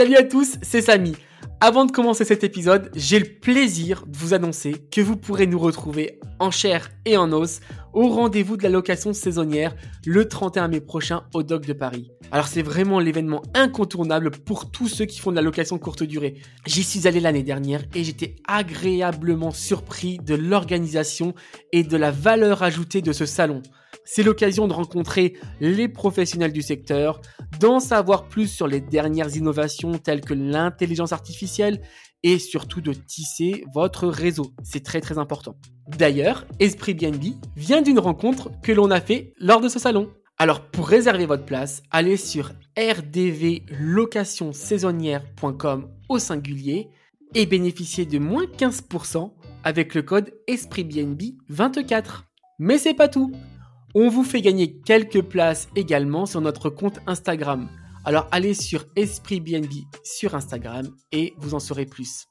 Salut à tous, c'est Samy. Avant de commencer cet épisode, j'ai le plaisir de vous annoncer que vous pourrez nous retrouver en chair et en os au rendez-vous de la location saisonnière le 31 mai prochain au Doc de Paris. Alors c'est vraiment l'événement incontournable pour tous ceux qui font de la location courte durée. J'y suis allé l'année dernière et j'étais agréablement surpris de l'organisation et de la valeur ajoutée de ce salon. C'est l'occasion de rencontrer les professionnels du secteur, d'en savoir plus sur les dernières innovations telles que l'intelligence artificielle et surtout de tisser votre réseau. C'est très très important. D'ailleurs, Esprit BNB vient d'une rencontre que l'on a fait lors de ce salon. Alors pour réserver votre place, allez sur rdvlocationsaisonnière.com au singulier et bénéficiez de moins 15% avec le code EspritBNB24. Mais c'est pas tout. On vous fait gagner quelques places également sur notre compte Instagram. Alors allez sur Esprit BNB sur Instagram et vous en saurez plus.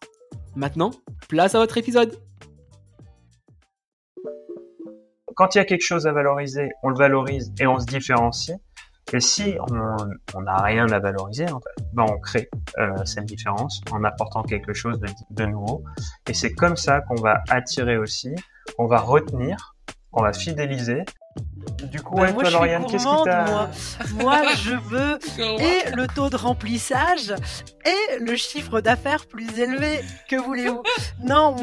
Maintenant, place à votre épisode. Quand il y a quelque chose à valoriser, on le valorise et on se différencie. Et si on n'a rien à valoriser, ben on crée euh, cette différence en apportant quelque chose de nouveau. Et c'est comme ça qu'on va attirer aussi, on va retenir, on va fidéliser du coup, bah, moi, je suis gourmande, moi. moi, je veux et le taux de remplissage et le chiffre d'affaires plus élevé. Que voulez-vous? Non.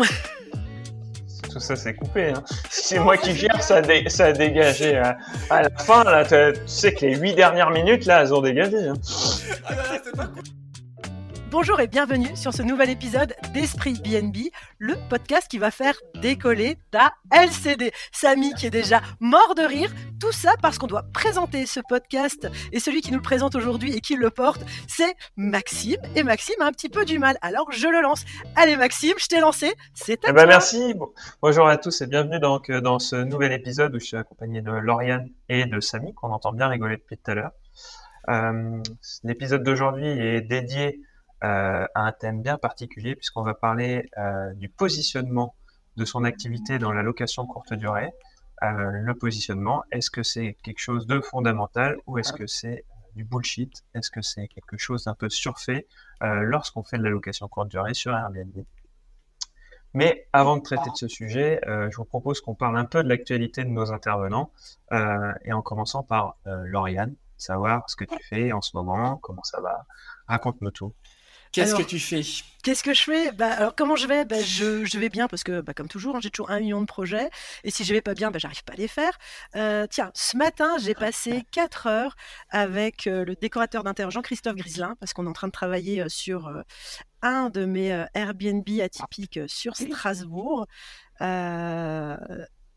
Tout ça, c'est coupé. Hein. C'est moi qui gère, ça, ça a dégagé. Hein. À la fin, là, tu sais que les huit dernières minutes, là, elles ont dégagé. Hein. Ah, Bonjour et bienvenue sur ce nouvel épisode d'Esprit BNB, le podcast qui va faire décoller ta LCD. Samy qui est déjà mort de rire, tout ça parce qu'on doit présenter ce podcast et celui qui nous le présente aujourd'hui et qui le porte, c'est Maxime. Et Maxime a un petit peu du mal, alors je le lance. Allez Maxime, je t'ai lancé, c'est à eh ben merci. bonjour à tous et bienvenue donc euh, dans ce nouvel épisode où je suis accompagné de Lauriane et de Samy qu'on entend bien rigoler depuis tout à l'heure. Euh, L'épisode d'aujourd'hui est dédié à un thème bien particulier puisqu'on va parler euh, du positionnement de son activité dans la location courte durée. Euh, le positionnement, est-ce que c'est quelque chose de fondamental ou est-ce que c'est du bullshit? Est-ce que c'est quelque chose d'un peu surfait lorsqu'on fait de la location courte durée sur Airbnb? Mais avant de traiter de ce sujet, je vous propose qu'on parle un peu de l'actualité de nos intervenants, et en commençant par Lauriane, savoir ce que tu fais en ce moment, comment ça va. Raconte-nous tout. Qu'est-ce que tu fais? Qu'est-ce que je fais? Bah, Alors, comment je vais? Bah, je, je, vais bien parce que, bah, comme toujours, hein, j'ai toujours un million de projets. Et si je vais pas bien, j'arrive pas à les faire. Euh, tiens, ce matin, j'ai passé 4 heures avec euh, le décorateur d'intérieur Jean-Christophe Griselin parce qu'on est en train de travailler euh, sur un de mes Airbnb atypiques sur Strasbourg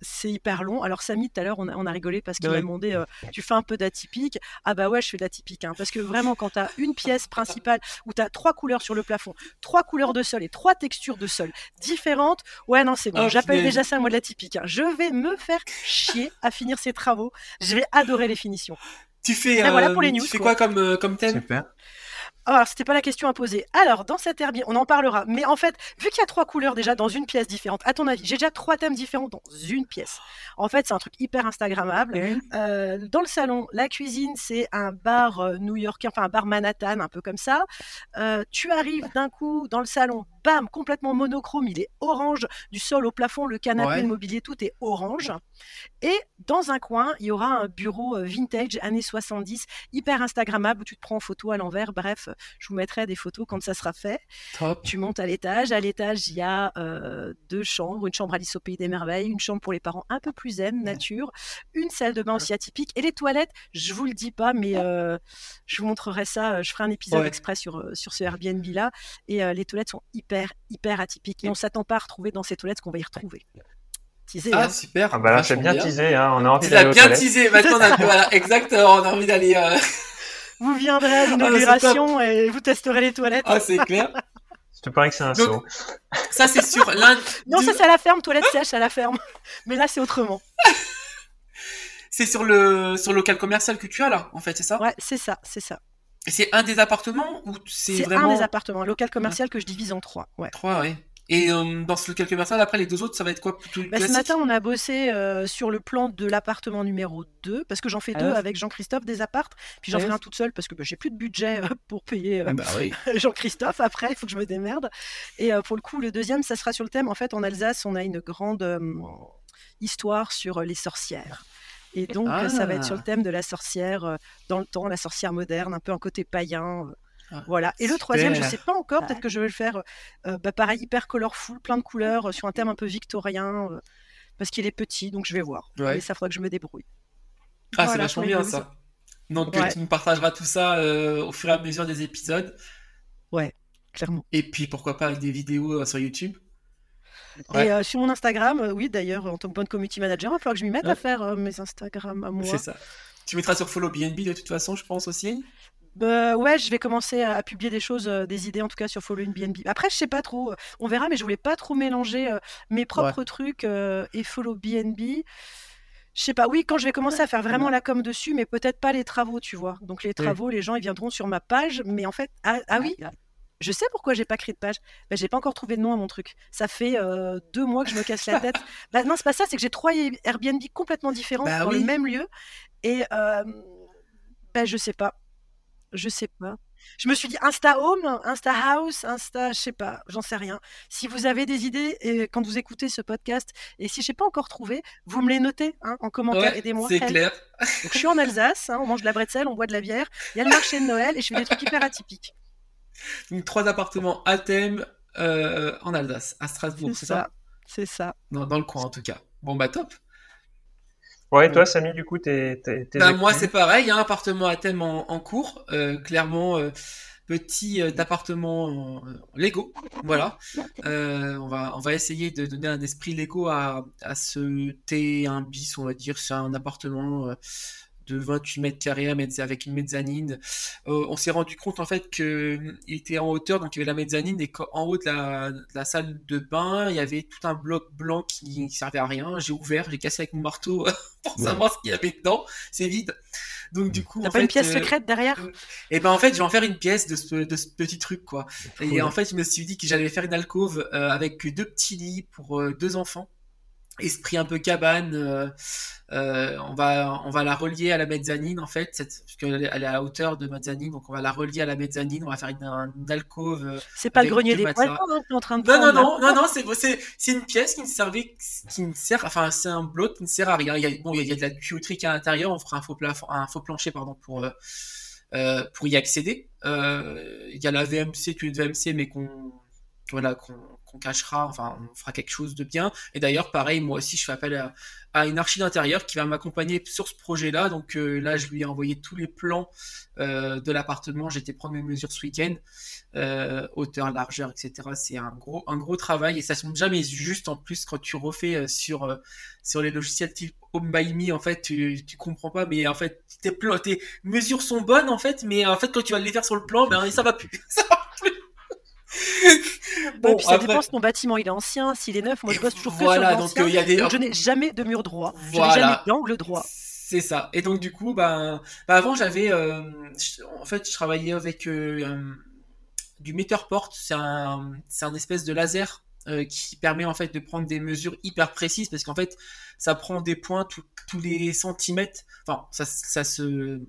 c'est hyper long. Alors Samy, tout à l'heure, on, a, rigolé parce qu'il m'a demandé, euh, tu fais un peu d'atypique? Ah bah ouais, je fais d'atypique. Hein, parce que vraiment, quand tu as une pièce principale où tu as trois couleurs sur le plafond, trois couleurs de sol et trois textures de sol différentes, ouais, non, c'est bon. Oh, J'appelle déjà ça, moi, de l'atypique. Hein. Je vais me faire chier à finir ces travaux. Je vais adorer les finitions. Tu fais, voilà pour les euh, news, tu fais quoi, comme, euh, comme thème? Super. Oh, alors, c'était pas la question à poser. Alors, dans cette herbier, on en parlera. Mais en fait, vu qu'il y a trois couleurs déjà dans une pièce différente, à ton avis, j'ai déjà trois thèmes différents dans une pièce. En fait, c'est un truc hyper Instagrammable. Euh, dans le salon, la cuisine, c'est un bar euh, new-yorkais, enfin un bar Manhattan, un peu comme ça. Euh, tu arrives d'un coup dans le salon, bam, complètement monochrome, il est orange, du sol au plafond, le canapé, le mobilier, tout est orange. Et dans un coin, il y aura un bureau vintage années 70, hyper Instagrammable, où tu te prends en photo à l'envers. Bref, je vous mettrai des photos quand ça sera fait. Tu montes à l'étage. À l'étage, il y a euh, deux chambres. Une chambre Alice au Pays des Merveilles, une chambre pour les parents un peu plus zen, nature, une salle de bain aussi atypique. Et les toilettes, je vous le dis pas, mais euh, je vous montrerai ça. Euh, je ferai un épisode exprès sur, sur ce Airbnb-là. Et les toilettes sont hyper, hyper atypiques. Et on s'attend pas à retrouver dans ces toilettes qu'on va y retrouver. Teasé, ah, hein. super. Ah bah là, c'est bien, teasé, hein. On a envie d'aller. bien teasé. Maintenant, on a, voilà, exactement. On a envie d'aller. Vous viendrez à ah, l'inauguration et vous testerez les toilettes. Ah, c'est clair. Je te parie que c'est un saut. Ça, c'est sur l'un. Non, ça, c'est à la ferme, toilette sèche à la ferme. Mais là, c'est autrement. c'est sur le, sur le local commercial que tu as là, en fait, c'est ça? Ouais, c'est ça, c'est ça. C'est un des appartements ou c'est vraiment... un des appartements, un local commercial que je divise en trois. Ouais. Trois, oui. Et euh, dans ce local commercial, après les deux autres, ça va être quoi? Plutôt Bah, ce matin, on a bossé euh, sur le plan de l'appartement numéro 2, parce que j'en fais Ah deux avec Jean-Christophe des appartes, puis j'en Ouais. fais un toute seule parce que bah, j'ai plus de budget euh, pour payer euh, Ah Bah oui. Jean-Christophe après, il faut que je me démerde. Et euh, pour le coup, le deuxième, ça sera sur le thème. En fait, en Alsace, on a une grande euh, histoire sur les sorcières. Et donc, euh, ça va être sur le Ah. thème de la sorcière euh, dans le temps, la sorcière moderne, un peu un côté païen. euh, Ah, voilà. Et le troisième, je super. sais pas encore, peut-être que je vais le faire, euh, bah, pareil, hyper colorful, plein de couleurs, euh, sur un thème un peu victorien, euh, parce qu'il est petit, donc je vais voir. Ouais. Mais ça faudra que je me débrouille. Ah, c'est vachement bien ça. Donc Ouais. tu nous partageras tout ça euh, au fur et à mesure des épisodes. Clairement. Et puis pourquoi pas avec des vidéos euh, sur YouTube. Ouais. Et euh, sur mon Instagram, euh, oui, d'ailleurs, en tant que bonne community manager, il va falloir que je m'y mette Ouais. à faire euh, mes Instagram à moi. C'est ça. Tu mettras sur Follow BNB de toute façon, je pense aussi. Bah, ouais, je vais commencer à, à publier des choses, euh, des idées en tout cas sur Follow BNB. Après, je sais pas trop, euh, on verra, mais je voulais pas trop mélanger mes propres trucs et Follow BNB. Je sais pas, oui, quand je vais commencer à faire vraiment la com dessus, mais peut-être pas les travaux, tu vois. Donc les travaux, les gens, ils viendront sur ma page, mais en fait, ah, ah oui, je sais pourquoi j'ai pas créé de page. Bah, j'ai pas encore trouvé de nom à mon truc. Ça fait euh, deux mois que je me casse la tête. bah, non, c'est pas ça, c'est que j'ai trois Airbnb complètement différents Bah dans oui. le même lieu. Et euh, bah, je sais pas. Je sais pas. Je me suis dit Insta Home, Insta House, Insta, je sais pas, j'en sais rien. Si vous avez des idées et quand vous écoutez ce podcast, et si je sais pas encore trouvé, vous me les notez hein, en commentaire, Ouais, aidez-moi. c'est clair. Donc je suis en Alsace, hein, on mange de la bretzel, on boit de la bière, il y a le marché de Noël et je fais des trucs hyper atypiques. Donc trois appartements à thème euh, en Alsace, à Strasbourg, C'est c'est ça, ça, c'est ça. dans, dans le coin en tout cas. Bon bah top. Ouais, toi, Samy, du coup, t'es, Bah, moi c'est pareil, un appartement à thème en, en cours, euh, clairement euh, petit euh, appartement en, en Lego, voilà. Euh, on va on va essayer de donner un esprit Lego à, à ce T1 bis, on va dire, c'est un appartement euh, de 28 mètres carrés avec une mezzanine. Euh, on s'est rendu compte en fait que hum, il était en hauteur, donc il y avait la mezzanine et qu'en haut de la, de la salle de bain, il y avait tout un bloc blanc qui servait à rien. J'ai ouvert, j'ai cassé avec mon marteau pour Ouais. savoir ce qu'il y avait dedans. C'est vide. Donc du coup, T'as en pas une pièce euh, secrète derrière? et ben en fait, je vais en faire une pièce de ce, de ce petit truc quoi. Et Cool. en fait, je me suis dit que j'allais faire une alcôve euh, avec deux petits lits pour euh, deux enfants. Esprit un peu cabane. euh, euh, on va on va la relier à la mezzanine en fait, cette, parce qu'elle est, à la hauteur de mezzanine, donc on va la relier à la mezzanine. On va faire une, une alcôve. euh, C'est pas le grenier des poils hein, t'es en train de non, non, non, non, non, c'est, c'est, c'est une pièce qui ne servait, qui ne sert, enfin, c'est un bloc qui ne sert à rien. Il y a, bon, il y a, de la tuyauterie qui est à l'intérieur. On fera un faux plafond, un faux plancher, pardon, pour, euh, euh, pour y accéder. Euh, il y a la VMC, tuyau de VMC, mais qu'on, voilà, qu'on, cachera. Enfin, on fera quelque chose de bien. Et d'ailleurs, pareil, moi aussi, je fais appel à, une archi d'intérieur qui va m'accompagner sur ce projet-là. Donc euh, là, je lui ai envoyé tous les plans euh, de l'appartement. Été prendre mes mesures ce week-end euh, hauteur, largeur, etc. C'est un gros, un gros travail et ça semble jamais juste en plus quand tu refais sur, sur les logiciels type Home by Me, en fait, tu, tu comprends pas, mais en fait, tes, plans, tes mesures sont bonnes, en fait, mais en fait, quand tu vas les faire sur le plan, ben, ça va plus. Ça va plus. Puis ça après- dépend si ton bâtiment il est ancien, s'il est neuf. Moi, je bosse toujours que Voilà, sur donc euh, y a des. Donc, je n'ai jamais de mur droit. Je n'ai jamais d'angle droit. C'est ça. Et donc du coup, ben, ben avant j'avais, euh, en fait, je travaillais avec euh, du Matterport. C'est un, c'est un espèce de laser qui permet en fait de prendre des mesures hyper précises parce qu'en fait, ça prend des points tout- tous les centimètres. Enfin, ça, ça se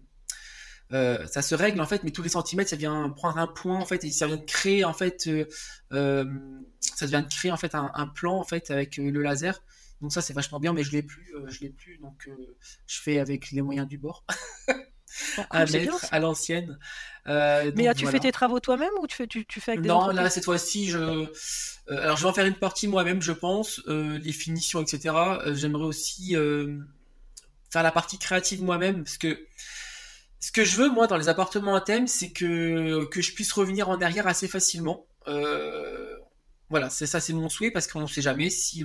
euh, ça se règle en fait, mais tous les centimètres, ça vient prendre un point en fait et ça vient de créer en fait, euh, euh, ça vient de créer en fait un, un plan en fait avec le laser. Donc ça c'est vachement bien, mais je l'ai plus, je l'ai plus, donc je fais avec les moyens du bord, Bon, à bien, mettre à l'ancienne. Euh, Mais as-tu voilà. fait tes travaux toi-même ou tu fais, tu, tu fais avec des Non, là cette fois-ci, je, euh, alors je vais en faire une partie moi-même, je pense, euh, les finitions, etc. J'aimerais aussi faire la partie créative moi-même, parce que ce que je veux moi dans les appartements à thème, c'est que je puisse revenir en arrière assez facilement. Euh, voilà, ça, c'est mon souhait, parce qu'on ne sait jamais si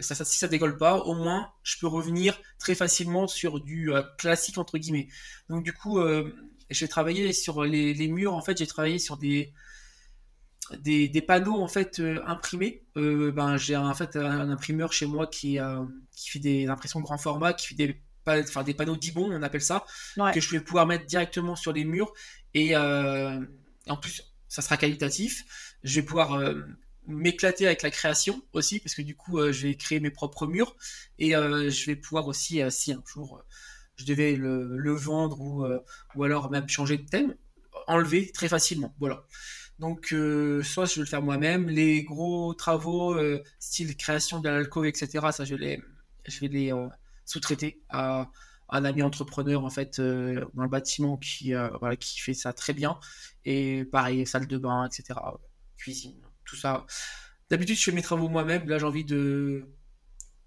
ça, décolle pas, au moins je peux revenir très facilement sur du euh, classique entre guillemets. Donc du coup, euh, j'ai travaillé sur les, murs. En fait, j'ai travaillé sur des panneaux en fait euh, imprimés. Ben j'ai un imprimeur chez moi qui qui fait des impressions grand format, qui fait des enfin des panneaux d'ibon, on appelle ça, Ouais. que je vais pouvoir mettre directement sur les murs et euh, en plus ça sera qualitatif. Je vais pouvoir euh, m'éclater avec la création aussi, parce que du coup, je vais créer mes propres murs et je vais pouvoir aussi, si un jour je devais le, vendre ou, ou alors même changer de thème, enlever très facilement. Voilà. Donc, soit je vais le faire moi-même. Les gros travaux, style création de l'alcove, etc., ça, je, les, je vais les sous-traiter à, un ami entrepreneur, en fait, dans le bâtiment qui, voilà, qui fait ça très bien. Et pareil, salle de bain, etc., cuisine, tout ça. D'habitude, je fais mes travaux moi-même. Là, j'ai envie de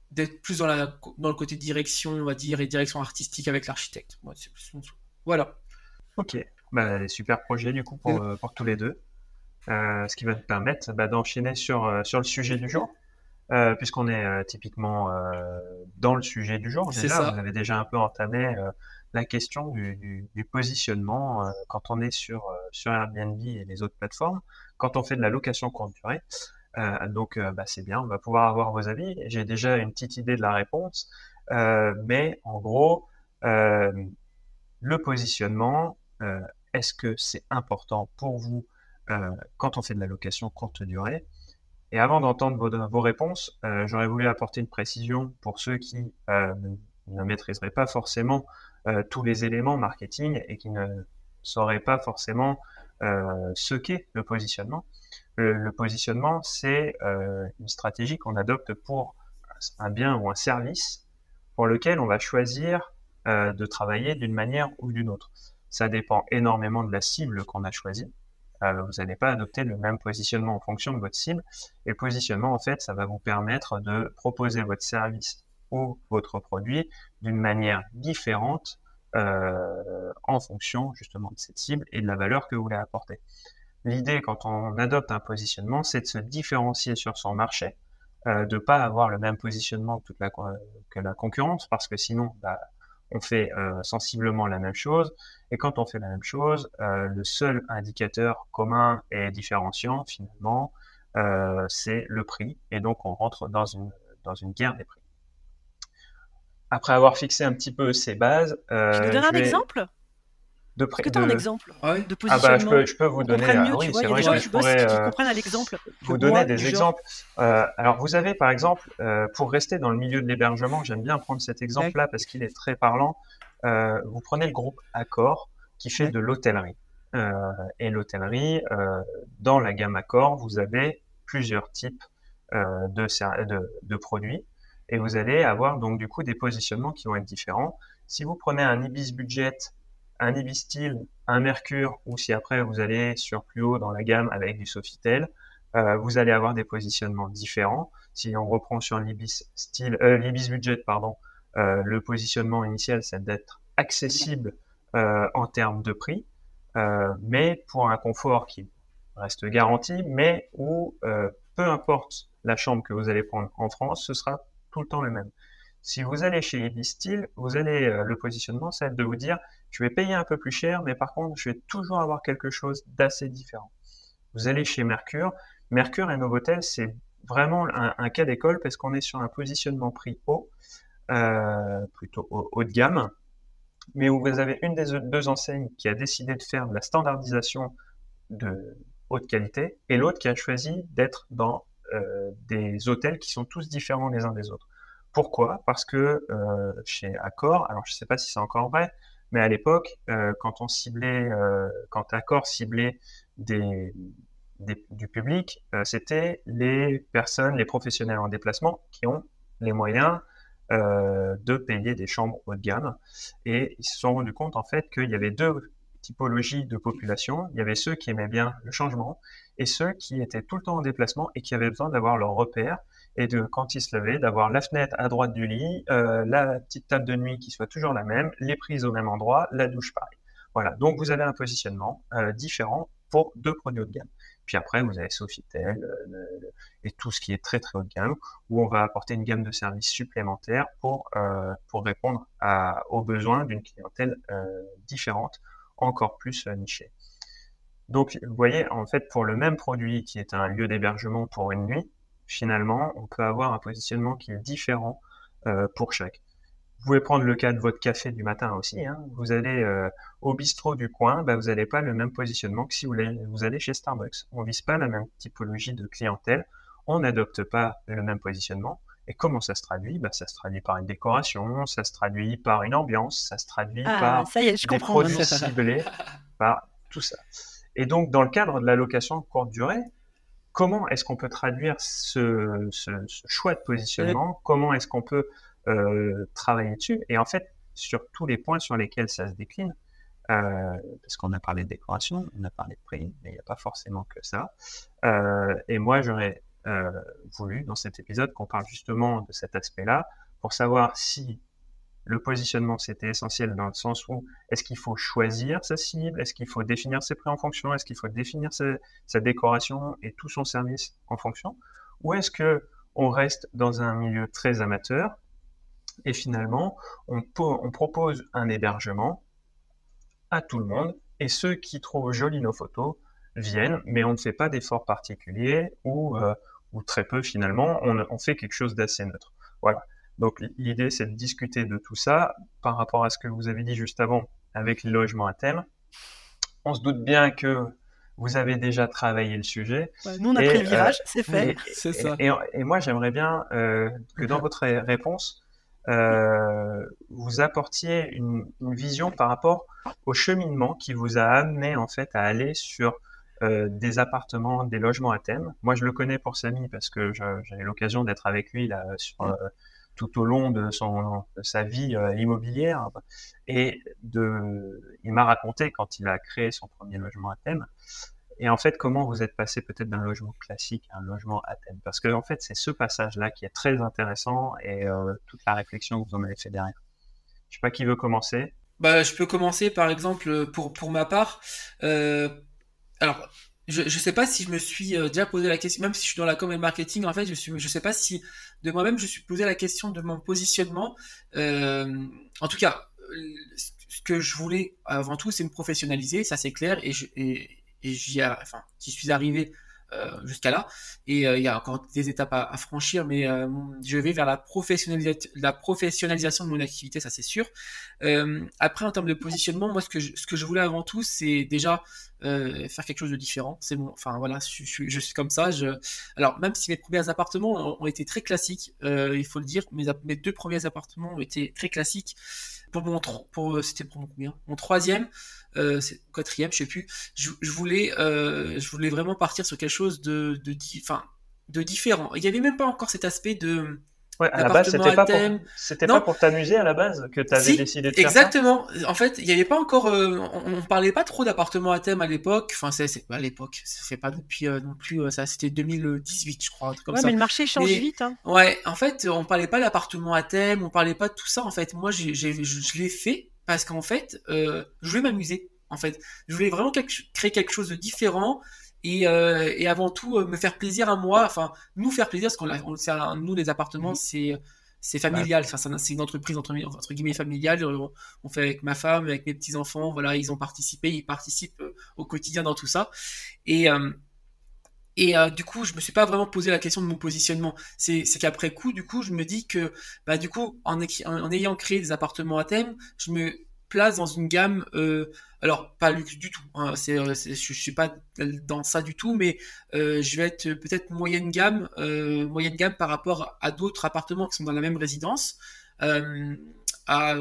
d'être plus dans, la, dans le côté direction, on va dire, et direction artistique avec l'architecte. Voilà. Ok, bah, super projet du coup pour, pour tous les deux. Euh, ce qui va nous permettre bah, d'enchaîner sur, euh, sur le sujet du jour. Euh, puisqu'on est typiquement dans le sujet du jour. Déjà, vous avez déjà un peu entamé la question du, du, positionnement quand on est sur, sur Airbnb et les autres plateformes, quand on fait de la location courte durée. donc, bah, c'est bien, on va pouvoir avoir vos avis. J'ai déjà une petite idée de la réponse, mais en gros, le positionnement, est-ce que c'est important pour vous euh, quand on fait de la location courte durée? Et avant d'entendre vos, réponses, euh, j'aurais voulu apporter une précision pour ceux qui euh, ne maîtriseraient pas forcément tous les éléments marketing et qui ne sauraient pas forcément ce qu'est le positionnement. Le, positionnement, c'est une stratégie qu'on adopte pour un bien ou un service pour lequel on va choisir de travailler d'une manière ou d'une autre. Ça dépend énormément de la cible qu'on a choisie. Euh, vous n'allez pas adopter le même positionnement en fonction de votre cible. Et le positionnement, en fait, ça va vous permettre de proposer votre service ou votre produit d'une manière différente euh, en fonction justement de cette cible et de la valeur que vous voulez apporter. L'idée quand on adopte un positionnement, c'est de se différencier sur son marché, euh, de pas avoir le même positionnement que, la, que la concurrence, parce que sinon, bah, on fait euh, sensiblement la même chose. Et quand on fait la même chose, euh, le seul indicateur commun et différenciant, finalement, euh, c'est le prix. Et donc, on rentre dans une, dans une guerre des prix. Après avoir fixé un petit peu ces bases... tu nous donnes un exemple? De près. Est-ce que tu as un exemple de positionnement ah bah, je, peux, je peux vous donner. Mieux, oui, c'est vrai que je pourrais euh, comprennent à l'exemple. Vous donner des exemples. Euh, alors vous avez par exemple, euh, pour rester dans le milieu de l'hébergement, j'aime bien prendre cet exemple-là parce qu'il est très parlant. Euh, vous prenez le groupe Accor qui fait de l'hôtellerie. Euh, et l'hôtellerie, euh, dans la gamme Accor, vous avez plusieurs types de, de, de produits et vous allez avoir donc du coup des positionnements qui vont être différents. Si vous prenez un Ibis Budget un Ibis-Style, un Mercure, ou si après vous allez sur plus haut dans la gamme avec du Sofitel, euh, vous allez avoir des positionnements différents. Si on reprend sur l'Ibis style, euh, budget, pardon, euh, le positionnement initial, c'est d'être accessible euh, en termes de prix, euh, mais pour un confort qui reste garanti, mais où peu importe la chambre que vous allez prendre en France, ce sera tout le temps le même. Si vous allez chez Ibis Style, vous allez le positionnement, c'est de vous dire je vais payer un peu plus cher, mais par contre, je vais toujours avoir quelque chose d'assez différent. Vous allez chez Mercure. Mercure et Novotel, c'est vraiment un, cas d'école parce qu'on est sur un positionnement prix haut, euh, plutôt haut, de gamme, mais où vous avez une des deux enseignes qui a décidé de faire de la standardisation de haute qualité et l'autre qui a choisi d'être dans euh, des hôtels qui sont tous différents les uns des autres. Pourquoi? Parce que euh, chez Accor, alors je ne sais pas si c'est encore vrai, mais à l'époque, euh, quand on ciblait, euh, Accor ciblait du public, c'était les personnes, les professionnels en déplacement qui ont les moyens de payer des chambres haut de gamme. Et ils se sont rendus compte en fait qu'il y avait deux typologies de population. Il y avait ceux qui aimaient bien le changement et ceux qui étaient tout le temps en déplacement et qui avaient besoin d'avoir leur repère et de quand il se levait, d'avoir la fenêtre à droite du lit, euh, la petite table de nuit qui soit toujours la même, les prises au même endroit, la douche pareil. Voilà, donc vous avez un positionnement euh, différent pour deux produits haut de gamme. Puis après, vous avez Sofitel euh, et tout ce qui est très très haut de gamme, où on va apporter une gamme de services supplémentaires pour, euh, pour répondre aux besoins d'une clientèle différente, encore plus nichée. Donc, vous voyez, en fait, pour le même produit qui est un lieu d'hébergement pour une nuit, finalement, on peut avoir un positionnement qui est différent euh, pour chaque. Vous pouvez prendre le cas de votre café du matin aussi. Hein. Vous allez euh, au bistrot du coin, bah, vous n'avez pas le même positionnement que si vous allez, vous allez chez Starbucks. On vise pas la même typologie de clientèle, on n'adopte pas le même positionnement. Et comment ça se traduit? Bah, Ça se traduit par une décoration, ça se traduit par une ambiance, ça se traduit Ah, par ça y est, je des produits ciblés, par tout ça. Et donc, dans le cadre de la location courte durée, comment est-ce qu'on peut traduire ce, ce, ce choix de positionnement Comment est-ce qu'on peut euh, travailler dessus? Et en fait, sur tous les points sur lesquels ça se décline, euh, parce qu'on a parlé de décoration, on a parlé de prix, mais il n'y a pas forcément que ça. Euh, et moi, j'aurais voulu, dans cet épisode, qu'on parle justement de cet aspect-là, pour savoir si le positionnement, c'était essentiel dans le sens où est-ce qu'il faut choisir sa cible, est-ce qu'il faut définir ses prix en fonction, est-ce qu'il faut définir sa, décoration et tout son service en fonction, ou est-ce que on reste dans un milieu très amateur et finalement on, po- on propose un hébergement à tout le monde et ceux qui trouvent jolies nos photos viennent, mais on ne fait pas d'efforts particuliers ou, euh, très peu finalement, on, on fait quelque chose d'assez neutre. Voilà. Donc l'idée c'est de discuter de tout ça par rapport à ce que vous avez dit juste avant avec les logements à thème. On se doute bien que vous avez déjà travaillé le sujet. Ouais, nous, on a Et, pris le euh, virage, c'est fait. Et, ça. et- et moi, j'aimerais bien euh, que dans votre ré- réponse, euh, vous apportiez une, une vision par rapport au cheminement qui vous a amené en fait à aller sur euh, des appartements, des logements à thème. Moi, je le connais pour Samy parce que j'ai eu l'occasion d'être avec lui là sur, euh, tout au long de, son, sa vie euh, immobilière et de, il m'a raconté quand il a créé son premier logement à thème. Et en fait, comment vous êtes passé peut-être d'un logement classique à un logement à thème? Parce que en fait, c'est ce passage-là qui est très intéressant et euh, toute la réflexion que vous en avez fait derrière. Je sais pas qui veut commencer. Bah, je peux commencer par exemple pour, pour ma part. Euh, alors, je ne sais pas si je me suis euh, déjà posé la question, même si je suis dans la com et marketing, en fait, je je sais pas si de moi-même je suis posé la question de mon positionnement. Euh, en tout cas, euh, ce que je voulais avant tout, c'est me professionnaliser, ça c'est clair, et j'y, suis arrivé jusqu'à là. Et euh, il y a encore des étapes à, à franchir, mais euh, je vais vers la, la professionnalisation de mon activité, ça c'est sûr. Euh, après, en termes de positionnement, moi, ce que je, ce que je voulais avant tout, c'est déjà euh, faire quelque chose de différent. C'est bon. Enfin voilà, je, je, je suis comme ça. Je... Alors même si mes premiers appartements ont, été très classiques, euh, il faut le dire, mes deux premiers appartements ont été très classiques. Pour mon troisième, euh, quatrième, je sais plus. Je, je voulais euh, je voulais vraiment partir sur quelque chose de de différent. Il y avait même pas encore cet aspect de Ouais, à la base, c'était pas pour, c'était pas pour t'amuser à la base que tu avais Si, décidé de faire ça. Exactement. En fait, il n'y avait pas encore, euh, on, on parlait pas trop d'appartements à thème à l'époque. Enfin, c'est, c'est à l'époque. Ça fait pas depuis euh, non plus. euh, ça, c'était 2018, je crois, un truc comme Ouais, ça. mais le marché change Mais- vite. Hein. Ouais, en fait, on parlait pas d'appartements à thème, on parlait pas de tout ça. En fait, moi, j'ai, j'ai, je, je l'ai fait parce qu'en fait, euh, je voulais m'amuser. En fait, je voulais vraiment quelque- créer quelque chose de différent et, euh, et avant tout euh, me faire plaisir à moi. Enfin, nous faire plaisir, parce qu'on, on, un- nous les appartements, c'est c'est familial. Enfin, c'est, un- c'est une entreprise entre, entre guillemets familiale. On, on fait avec ma femme, avec mes petits enfants. Voilà, ils ont participé, ils participent euh, au quotidien dans tout ça. Et euh, et euh, du coup, je me suis pas vraiment posé la question de mon positionnement. C'est, qu'après coup, du coup, je me dis que, bah, du coup, en, écri- en, en ayant créé des appartements à thème, je me place dans une gamme, euh, alors pas luxe du tout. Hein, euh, je, je suis pas dans ça du tout, mais euh, je vais être peut-être moyenne gamme, euh, moyenne gamme par rapport à d'autres appartements qui sont dans la même résidence, à,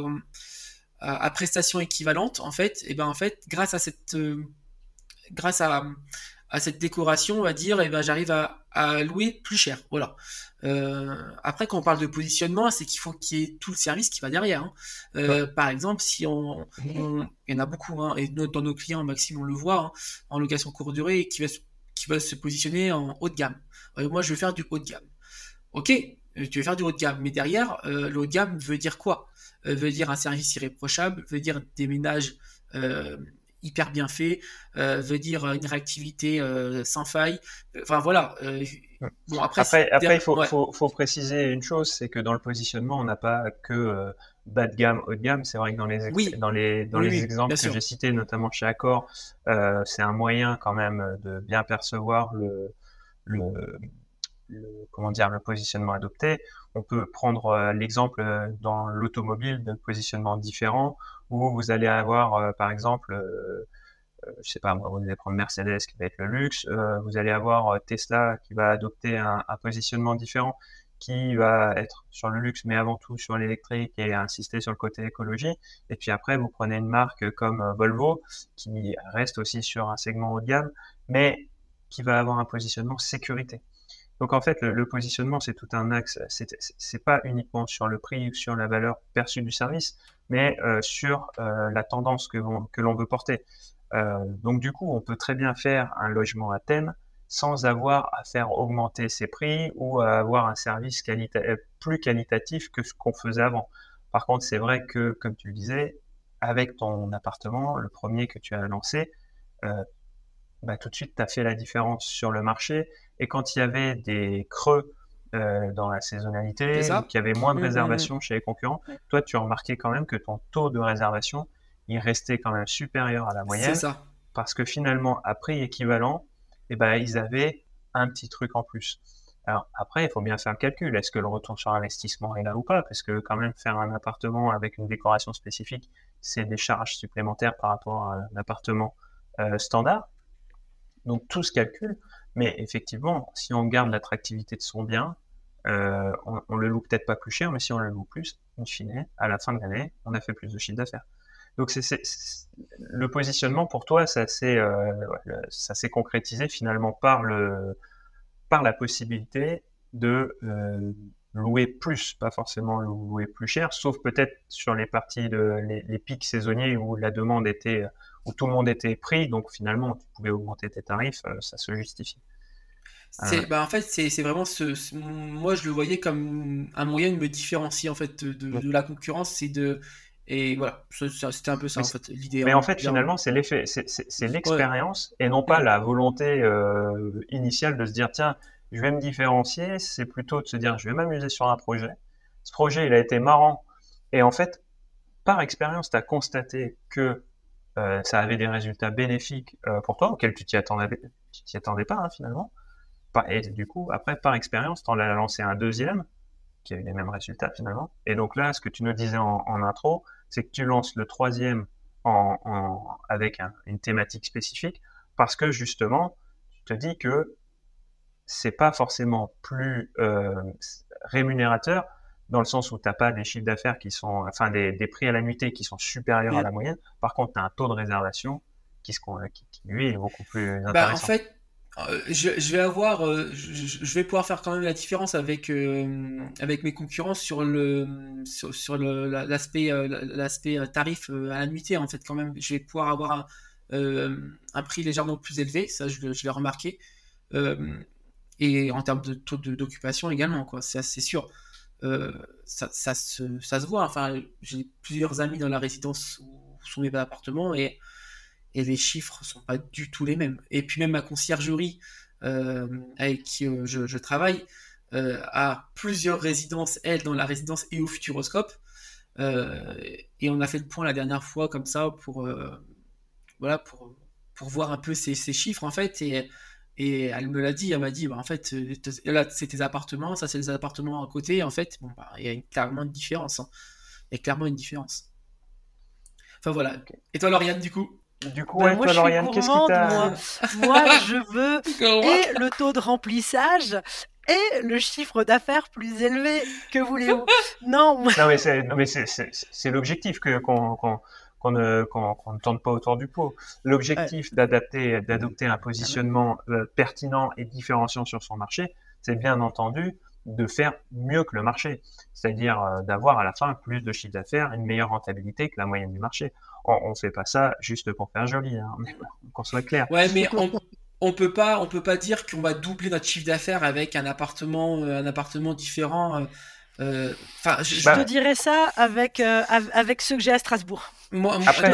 prestations équivalentes. En fait, et ben en fait, grâce à cette, grâce à à cette décoration, on va dire, et ben j'arrive à, à louer plus cher. Voilà. Euh, après, quand on parle de positionnement, c'est qu'il faut qu'il y ait tout le service qui va derrière. hein. Euh, Par exemple, si on, on- il y en a beaucoup, hein, et dans nos clients, Maxime, on le voit, hein, en location courte durée, qui va, se- qui va se positionner en haut de gamme. Euh, moi, je veux faire du haut de gamme. Ok, euh, tu veux faire du haut de gamme, mais derrière, euh, le haut de gamme veut dire quoi? Euh, Veut dire un service irréprochable, veut dire des ménages euh, hyper bien faits, euh, veut dire une réactivité euh, sans faille. Enfin voilà. euh, bon après, Après, après, il faut, ouais. faut, faut préciser une chose, c'est que dans le positionnement, on n'a pas que euh, bas de gamme, haut de gamme. C'est vrai que dans les, Oui. dans les, dans Oui, les oui, exemples que j'ai cités, notamment chez Accor, euh, c'est un moyen quand même de bien percevoir le, le, comment dire, le positionnement adopté. On peut prendre l'exemple dans l'automobile de positionnement différent où vous allez avoir, par exemple, je sais pas, vous allez prendre Mercedes qui va être le luxe, vous allez avoir Tesla qui va adopter un, un positionnement différent qui va être sur le luxe, mais avant tout sur l'électrique et insister sur le côté écologie. Et puis après, vous prenez une marque comme euh, Volvo, qui reste aussi sur un segment haut de gamme, mais qui va avoir un positionnement sécurité. Donc en fait, le, positionnement, c'est tout un axe. C'est pas uniquement sur le prix ou sur la valeur perçue du service, mais euh, sur euh, la tendance que, que l'on veut porter. Euh, donc du coup, on peut très bien faire un logement à thème sans avoir à faire augmenter ses prix ou à avoir un service plus qualitatif que ce qu'on faisait avant. Par contre, c'est vrai que, comme tu le disais, avec ton appartement, le premier que tu as lancé, bah, tout de suite, tu as fait la différence sur le marché. Et quand il y avait des creux euh, dans la saisonnalité, qu'il y avait moins de mmh, mmh, mmh. réservations chez les concurrents, toi, tu as remarqué quand même que ton taux de réservation, il restait quand même supérieur à la moyenne. Ça. Parce que finalement, à prix équivalent, et eh ben, ils avaient un petit truc en plus. Alors après, il faut bien faire le calcul. Est-ce que le retour sur investissement est là ou pas? Parce que quand même faire un appartement avec une décoration spécifique, c'est des charges supplémentaires par rapport à un appartement euh, standard. Donc tout se calcule. Mais effectivement, si on garde l'attractivité de son bien, euh, on, on, le loue peut-être pas plus cher, mais si on le loue plus, in fine, à la fin de l'année, on a fait plus de chiffre d'affaires. Donc c'est le positionnement pour toi, ça s'est euh, concrétisé finalement par la possibilité de euh, louer plus, pas forcément louer plus cher, sauf peut-être sur les parties de les, pics saisonniers où la demande était où tout le monde était pris, donc finalement tu pouvais augmenter tes tarifs, euh, ça se justifie. C'est, bah en fait, c'est, vraiment ce, Moi, je le voyais comme un moyen de me différencier en fait de, de la concurrence, c'est de et voilà, c'était un peu ça en fait l'idée. Mais en fait, finalement, c'est l'effet, c'est l'expérience et non pas la volonté euh, initiale de se dire tiens, je vais me différencier. C'est plutôt de se dire je vais m'amuser sur un projet. Ce projet, il a été marrant et en fait, par expérience, tu as constaté que euh, ça avait des résultats bénéfiques euh, pour toi auxquels tu t'y attendais, pas hein, finalement. Et du coup, après, par expérience, tu en as lancé un deuxième qui a eu les mêmes résultats finalement. Et donc là, ce que tu nous disais en, intro, c'est que tu lances le troisième avec une thématique spécifique parce que justement, tu te dis que c'est pas forcément plus euh, rémunérateur dans le sens où tu n'as pas des chiffres d'affaires qui sont, enfin des, prix à la nuitée qui sont supérieurs à la moyenne. Par contre, tu as un taux de réservation qui, qui, qui, lui est beaucoup plus intéressant. Bah, en fait, euh, je, vais avoir, euh, je, vais pouvoir faire quand même la différence avec euh, avec mes concurrents sur le sur, l'aspect l'aspect tarif à la nuitée en fait quand même. Je vais pouvoir avoir un, un prix légèrement plus élevé, ça je, l'ai remarqué. et en termes de taux d'occupation également quoi, c'est assez sûr. ça, se, ça se voit. Enfin, j'ai plusieurs amis dans la résidence où sont mes appartements et et les chiffres sont pas du tout les mêmes. Et puis même ma conciergerie euh, avec qui euh, je, travaille euh, a plusieurs résidences, elle, dans la résidence et au Futuroscope. et on a fait le point la dernière fois comme ça pour, voilà, pour, pour voir un peu ces, chiffres en fait. Et elle me l'a dit, elle m'a dit, bah, en fait, là c'est tes appartements, ça c'est les appartements à côté. En fait, bon, bah, il y a clairement une différence. Hein. Il y a clairement une différence. Enfin voilà. Et toi, Lauriane, du coup? Du coup, bah, moi, Lauriane, qu'est-ce qui t'a... Moi, je veux et le taux de remplissage et le chiffre d'affaires plus élevé. Que voulez-vous Non, non, mais c'est, non, mais c'est, c'est, l'objectif que, qu'on, qu'on, qu'on ne, qu'on, qu'on ne tente pas autour du pot. L'objectif d'adapter, d'adopter un positionnement euh, pertinent et différenciant sur son marché, c'est bien entendu de faire mieux que le marché, c'est-à-dire euh, d'avoir à la fin plus de chiffre d'affaires, une meilleure rentabilité que la moyenne du marché. On, ne fait pas ça juste pour faire joli, hein, qu'on soit clair. Ouais, mais on, on peut pas, on peut pas dire qu'on va doubler notre chiffre d'affaires avec un appartement, euh, un appartement différent. Euh, enfin, je, bah, te dirais ça avec avec ceux que j'ai à Strasbourg. Après,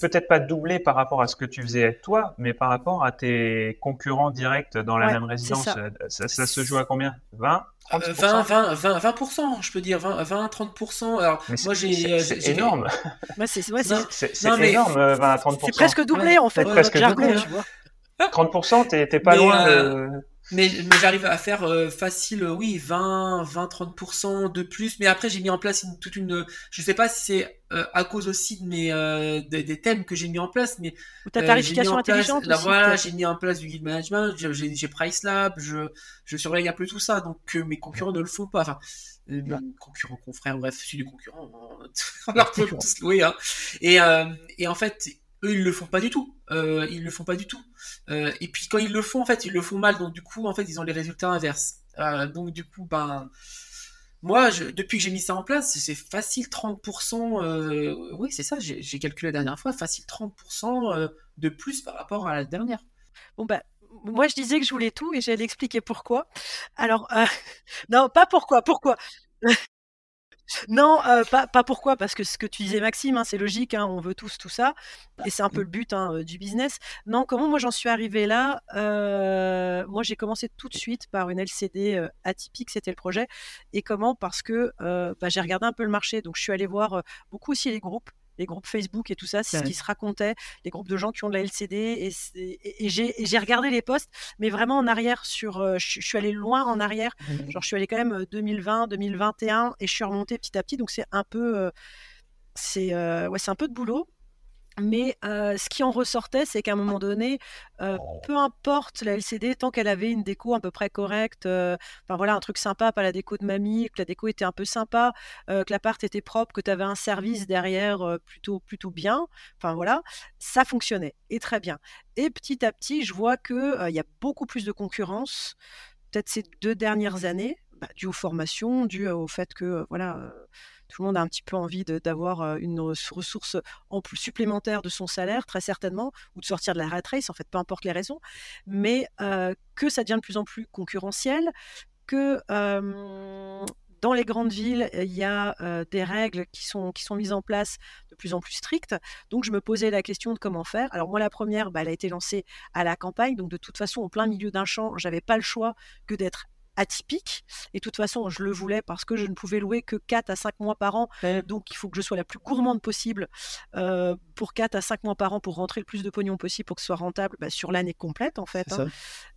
peut-être pas doubler par rapport à ce que tu faisais avec toi, mais par rapport à tes concurrents directs dans la même résidence. Ça. Ça, se joue à combien? 20 20, 20, 20, 20%, je peux dire 20, 20 30%. Alors, moi, j'ai. C'est énorme. c'est énorme, 20 à 30%. C'est presque doublé, en fait. presque doublé. tu vois. 30%, t'es pas loin de. Mais, j'arrive à faire euh, facile, euh, oui, 20, 20, 30% de plus. Mais après, j'ai mis en place une, toute une. Je sais pas si c'est euh, à cause aussi de mes des, thèmes que j'ai mis en place, mais. Ou ta tarification intelligente. Là, voilà, j'ai mis en place du guide management, j'ai Price Lab, je, je surveille un peu tout ça, donc mes concurrents ne le font pas. Enfin, mes concurrents, confrères, bref, je suis du concurrent. On leur peut tous louer. Hein. Et, et en fait, eux ils le font pas du tout. Euh, ils le font pas du tout. Euh, et puis quand ils le font en fait ils le font mal. Donc du coup en fait ils ont les résultats inverses. Euh, donc du coup ben moi depuis que j'ai mis ça en place c'est facile 30% euh, oui c'est ça j'ai calculé la dernière fois facile 30% euh, de plus par rapport à la dernière. Bon ben moi, je disais que je voulais tout et j'allais expliquer pourquoi. Alors, non, pas pourquoi, pourquoi. Non, euh, pas, pas pourquoi, parce que ce que tu disais, Maxime, hein, c'est logique, hein, on veut tous tout ça, et c'est un peu le but hein, euh, du business. Non, comment moi j'en suis arrivée là euh, Moi j'ai commencé tout de suite par une LCD atypique, c'était le projet. Et comment? Parce que bah, j'ai regardé un peu le marché, donc je suis allée voir beaucoup aussi les groupes les groupes Facebook et tout ça, c'est ce qui se racontait, les groupes de gens qui ont de la LCD. Et, j'ai regardé les posts, mais vraiment en arrière. Sur, euh, je, suis allée loin en arrière. Mmh Genre, je suis allée quand même 2020, euh, 2021 et je suis remontée petit à petit. Donc, c'est un peu. Euh, c'est ouais, c'est un peu de boulot. Mais ce qui en ressortait, c'est qu'à un moment donné, peu importe la LCD, tant qu'elle avait une déco à peu près correcte, enfin voilà, un truc sympa, pas la déco de mamie, que la déco était un peu sympa, que l'appart était propre, que tu avais un service derrière plutôt, plutôt bien, enfin voilà, ça fonctionnait et très bien. Et petit à petit, je vois qu'il y a beaucoup plus de concurrence, peut-être ces deux dernières années, bah, dû aux formations, dû au fait que, voilà tout le monde a un petit peu envie d'avoir une ressource en plus supplémentaire de son salaire, très certainement, ou de sortir de la rat race, en fait, peu importe les raisons, mais que ça devient de plus en plus concurrentiel, que dans les grandes villes, il y a des règles qui sont, qui sont mises en place de plus en plus strictes. Donc, je me posais la question de comment faire. Alors, moi, la première, bah, elle a été lancée à la campagne. Donc, de toute façon, au plein milieu d'un champ, j'avais pas le choix que d'être atypique. Et de toute façon, je le voulais parce que je ne pouvais louer que 4 à 5 mois par an. Donc, il faut que je sois la plus gourmande possible euh, pour 4 à 5 mois par an pour rentrer le plus de pognon possible pour que ce soit rentable bah, sur l'année complète, en fait. Hein.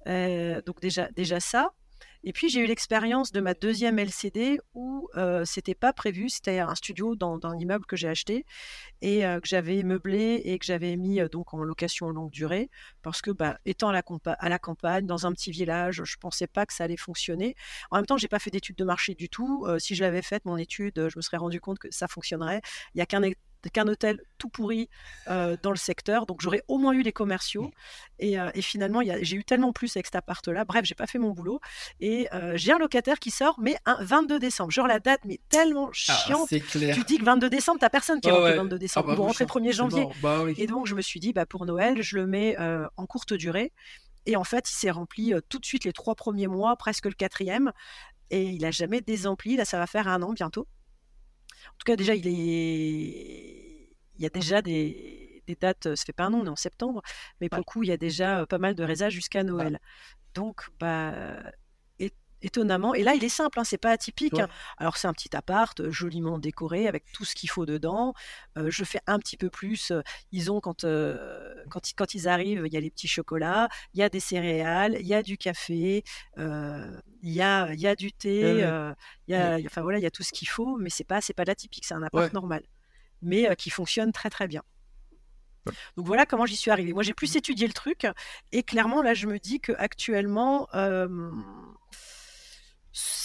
Euh, donc, déjà, déjà ça. Et puis j'ai eu l'expérience de ma deuxième LCD où euh, c'était pas prévu, c'était un studio dans, dans l'immeuble que j'ai acheté et que j'avais meublé et que j'avais mis donc en location longue durée parce que bah, étant à la, campagne dans un petit village, je pensais pas que ça allait fonctionner. En même temps, j'ai pas fait d'études de marché du tout. si je l'avais fait mon étude, je me serais rendu compte que ça fonctionnerait. Il y a qu'un qu'un hôtel tout pourri euh, dans le secteur. Donc j'aurais au moins eu les commerciaux. Et, euh, et finalement, j'ai eu tellement plus avec cet appart-là. Bref, j'ai pas fait mon boulot. Et euh, j'ai un locataire qui sort, mais un 22 décembre. Genre la date, mais tellement ah, chiante. tu dis que 22 décembre, t'as personne qui est rentré 22 décembre. Ah bah, vous rentrez 1er janvier. Bah et donc je me suis dit, bah, pour Noël, je le mets en courte durée. Et en fait, il s'est rempli tout de suite les trois premiers mois, presque le quatrième. Et il n'a jamais désempli. Là, ça va faire un an bientôt. En tout cas, déjà, il est. Il y a déjà des, dates, ça fait pas un an, on est en septembre, mais pour le coup, il y a déjà pas mal de résages jusqu'à Noël. Donc, bah, étonnamment. Et là, il est simple, hein, c'est pas atypique. Hein. Alors, c'est un petit appart joliment décoré avec tout ce qu'il faut dedans. je fais un petit peu plus. ils ont, quand, quand, quand, ils arrivent, il y a les petits chocolats, il y a des céréales, il y a du café, il y a, y a du thé, il y a, enfin voilà, il y a tout ce qu'il faut, mais c'est pas, c'est pas l'atypique, c'est un appart normal, mais qui fonctionne très très bien. Donc voilà comment j'y suis arrivée. Moi, j'ai plus mmh. étudié le truc et clairement là, je me dis que actuellement,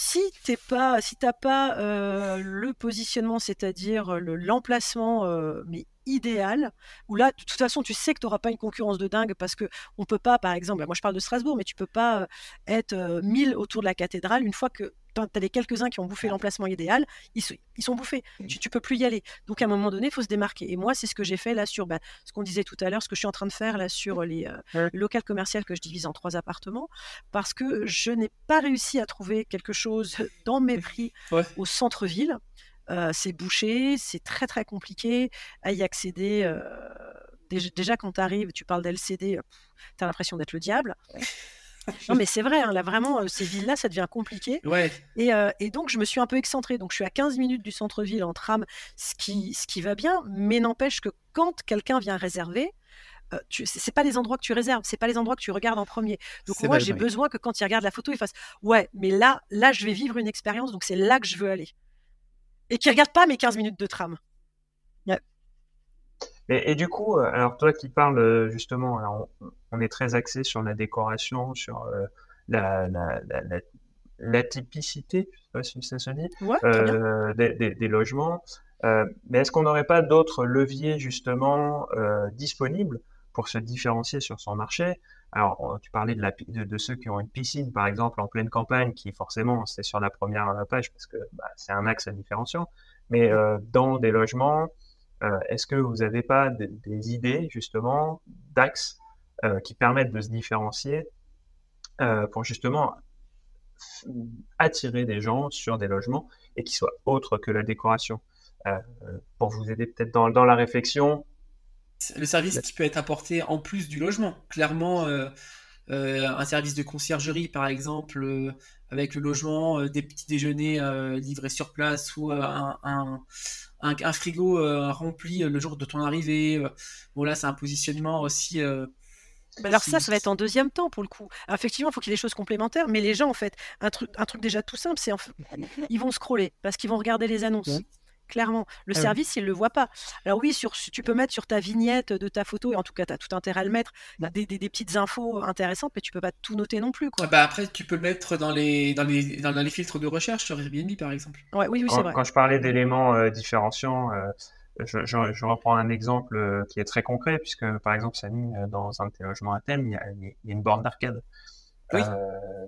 si t'es pas, si t'as pas euh, le positionnement, c'est-à-dire l'emplacement, euh, mais idéal, où là, de toute façon, tu sais que tu n'auras pas une concurrence de dingue parce que on peut pas, par exemple, moi je parle de Strasbourg, mais tu peux pas euh, être 1000 autour de la cathédrale une fois que tu as les quelques-uns qui ont bouffé l'emplacement idéal, ils, ils, sont bouffés. Mmh. Tu, ne peux plus y aller. Donc à un moment donné, il faut se démarquer. Et moi, c'est ce que j'ai fait là sur bah, ce qu'on disait tout à l'heure, ce que je suis en train de faire là sur les euh, locales commerciales que je divise en trois appartements, parce que je n'ai pas réussi à trouver quelque chose dans mes prix au centre-ville. Euh, c'est bouché, c'est très très compliqué à y accéder. Euh, déjà, quand tu arrives, tu parles d'LCD, tu as l'impression d'être le diable non, mais c'est vrai, hein, là vraiment, euh, ces villes-là, ça devient compliqué. Ouais. Et, euh, et, donc, je me suis un peu excentrée. Donc, je suis à 15 minutes du centre-ville en tram, ce qui, ce qui va bien, mais n'empêche que quand quelqu'un vient réserver, euh, c'est pas les endroits que tu réserves, c'est pas les endroits que tu regardes en premier. Donc moi, j'ai besoin que quand il regarde la photo, il fasse ouais, mais là, là, je vais vivre une expérience, donc c'est là que je veux aller. Et qu'il regarde pas mes 15 minutes de tram. Et, du coup, euh, alors toi qui parles justement, on, est très axé sur la décoration, sur la, la, la, l'atypicité, je sais pas si ça se dit, euh, des, logements. Euh, mais est-ce qu'on n'aurait pas d'autres leviers justement euh, disponibles pour se différencier sur son marché? Alors, tu parlais de, ceux qui ont une piscine, par exemple, en pleine campagne, qui forcément, c'est sur la première page parce que bah, c'est un axe différenciant. Mais dans des logements, est-ce que vous n'avez pas des, idées justement d'axes qui permettent de se différencier pour justement attirer des gens sur des logements et qui soient autres que la décoration? Euh, pour vous aider peut-être dans, la réflexion. Le service qui peut être apporté en plus du logement. Clairement, euh, euh, un service de conciergerie, par exemple, avec le logement, des petits déjeuners livrés sur place ou un, un, un, frigo rempli le jour de ton arrivée. bon, là, c'est un positionnement aussi alors ça, ça va être en deuxième temps pour le coup. effectivement, il faut qu'il y ait des choses complémentaires, mais les gens, en fait, un truc, un truc déjà tout simple, c'est en fait, ils vont scroller parce qu'ils vont regarder les annonces clairement. Le ah service, il ne le voit pas. Alors oui, sur, tu peux mettre sur ta vignette de ta photo, et en tout cas, tu as tout intérêt à le mettre, bah. des, des, petites infos intéressantes, mais tu peux pas tout noter non plus. Quoi. bah après, tu peux le mettre dans les, dans, les, dans, les filtres de recherche sur Airbnb, par exemple. Ouais, oui, oui, c'est vrai. Quand je parlais d'éléments euh, différenciants, euh, je, je, je, reprends un exemple euh, qui est très concret, puisque par exemple, Samy, dans un de tes logements à thème, il y a, il y a une borne d'arcade. Oui.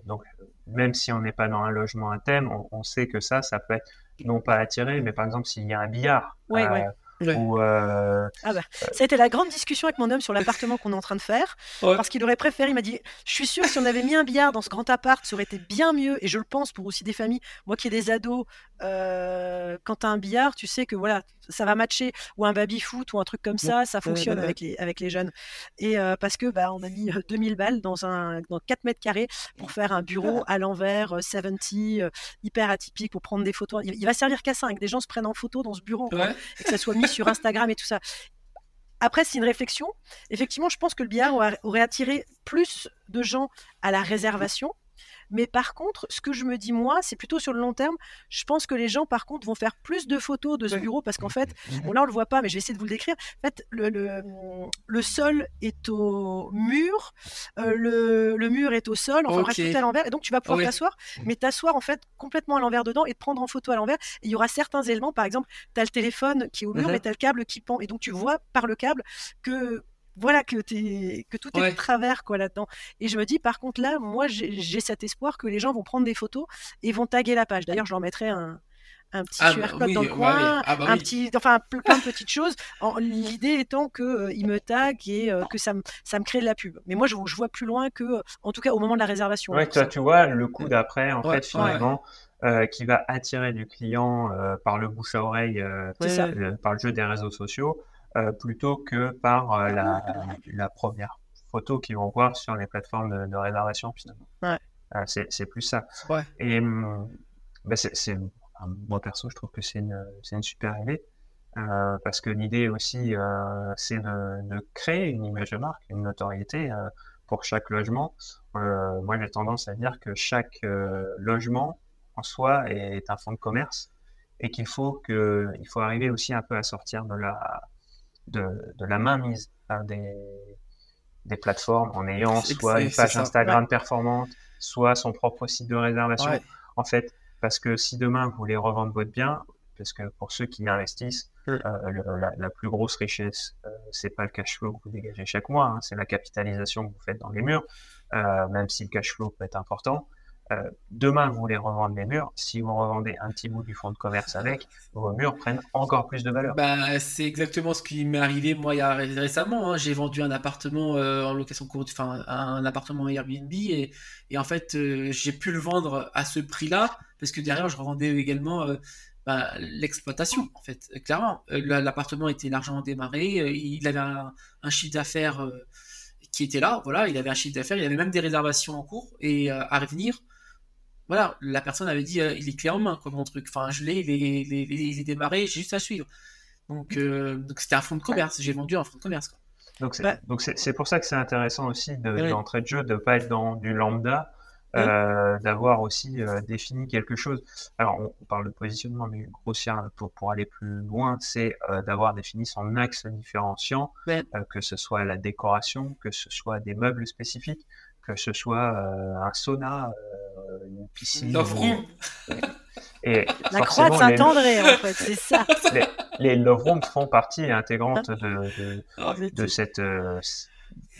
donc, même si on n'est pas dans un logement à thème, on, on, sait que ça, ça peut être non pas attirer, mais par exemple s'il y a un billard. Ouais, ouais. Euh, ou, euh, ah bah, ça a été la grande discussion avec mon homme sur l'appartement qu'on est en train de faire. Parce qu'il aurait préféré, il m'a dit Je suis sûr, si on avait mis un billard dans ce grand appart, ça aurait été bien mieux. Et je le pense pour aussi des familles. Moi qui ai des ados, euh, quand tu as un billard, tu sais que voilà, ça va matcher. Ou un baby-foot ou un truc comme ça, ça fonctionne avec les, avec les jeunes. Et parce que bah, on a mis 2000 balles dans, un, dans 4 mètres carrés pour faire un bureau à l'envers, 70, hyper atypique, pour prendre des photos. Il, va servir qu'à 5. Des gens se prennent en photo dans ce bureau. et que ça soit mis sur Instagram et tout ça. Après, c'est une réflexion. Effectivement, je pense que le billard aurait attiré plus de gens à la réservation mais par contre, ce que je me dis moi, c'est plutôt sur le long terme. Je pense que les gens, par contre, vont faire plus de photos de ce bureau parce qu'en fait, bon, là on le voit pas, mais je vais essayer de vous le décrire. En fait, le, le, sol est au mur, euh, le, le, mur est au sol, enfin bref, tout à l'envers, et donc tu vas pouvoir t'asseoir, mais t'asseoir en fait complètement à l'envers dedans et te prendre en photo à l'envers. il y aura certains éléments, par exemple, tu as le téléphone qui est au mur, uh-huh. mais tu as le câble qui pend, et donc tu vois par le câble que voilà que, es, que tout est de travers quoi là-dedans. Et je me dis par contre là, moi j'ai cet espoir que les gens vont prendre des photos et vont taguer la page. D'ailleurs, je leur mettrai un, un petit ah, QR bah code dans le coin, ah, bah un petit, enfin plein de petites choses. L'idée étant que euh, ils me taguent et euh, que ça me ça me crée de la pub. Mais moi je, je, vois plus loin que, en tout cas au moment de la réservation. Ouais, toi, tu vois le coup d'après en fait finalement. Euh, qui va attirer du client par le bouche à oreille, par le jeu des réseaux sociaux, euh, plutôt que par euh, la, la, première photo qu'ils vont voir sur les plateformes de, réservation finalement. Ouais. Euh, c'est plus ça. Ouais. Et bah, c'est moi perso, je trouve que c'est une, une super idée. Euh, parce que l'idée aussi, euh, c'est de, de, créer une image de marque, une notoriété euh, pour chaque logement. moi, j'ai tendance à dire que chaque logement en soi est un fonds de commerce et qu'il faut que, il faut arriver aussi un peu à sortir de la, de, de la mainmise par des, des plateformes en ayant soit une page Instagram performante, soit son propre site de réservation. En fait, parce que si demain vous voulez revendre votre bien, parce que pour ceux qui investissent, euh, la, la, plus grosse richesse, euh, c'est pas le cash flow que vous dégagez chaque mois, hein, c'est la capitalisation que vous faites dans les murs, euh, même si le cash flow peut être important. Euh, demain, vous voulez revendre les murs. Si vous revendez un petit bout du fonds de commerce avec, vos murs prennent encore plus de valeur. Bah, c'est exactement ce qui m'est arrivé moi il y a récemment. Hein. J'ai vendu un appartement euh, en location courte, enfin un appartement Airbnb et, en fait euh, j'ai pu le vendre à ce prix-là parce que derrière je revendais également bah, l'exploitation en fait. Clairement, l'appartement était largement démarré, il avait un, un chiffre d'affaires qui était là, voilà, il avait un chiffre d'affaires, il avait même des réservations en cours et à revenir voilà, la personne avait dit, euh, il est clé en main, comme mon truc. Enfin, je l'ai, il est, démarré, j'ai juste à suivre. Donc, euh, donc c'était un fonds de commerce. J'ai vendu un fonds de commerce. Donc c'est Bah- donc c'est c'est pour ça que c'est intéressant aussi de- Oui. d'entrée de jeu de pas être dans du lambda, euh, d'avoir aussi euh, défini quelque chose. Alors on, on parle de positionnement, mais grossière pour pour aller plus loin, c'est euh, d'avoir défini son axe différenciant, Ouais. euh, que ce soit la décoration, que ce soit des meubles spécifiques, que ce soit euh, un sauna, euh, une piscine. Love room. Et La croix de forcément, les- Saint-André, en fait, c'est ça. les love rooms font partie intégrante de, de, de cette euh,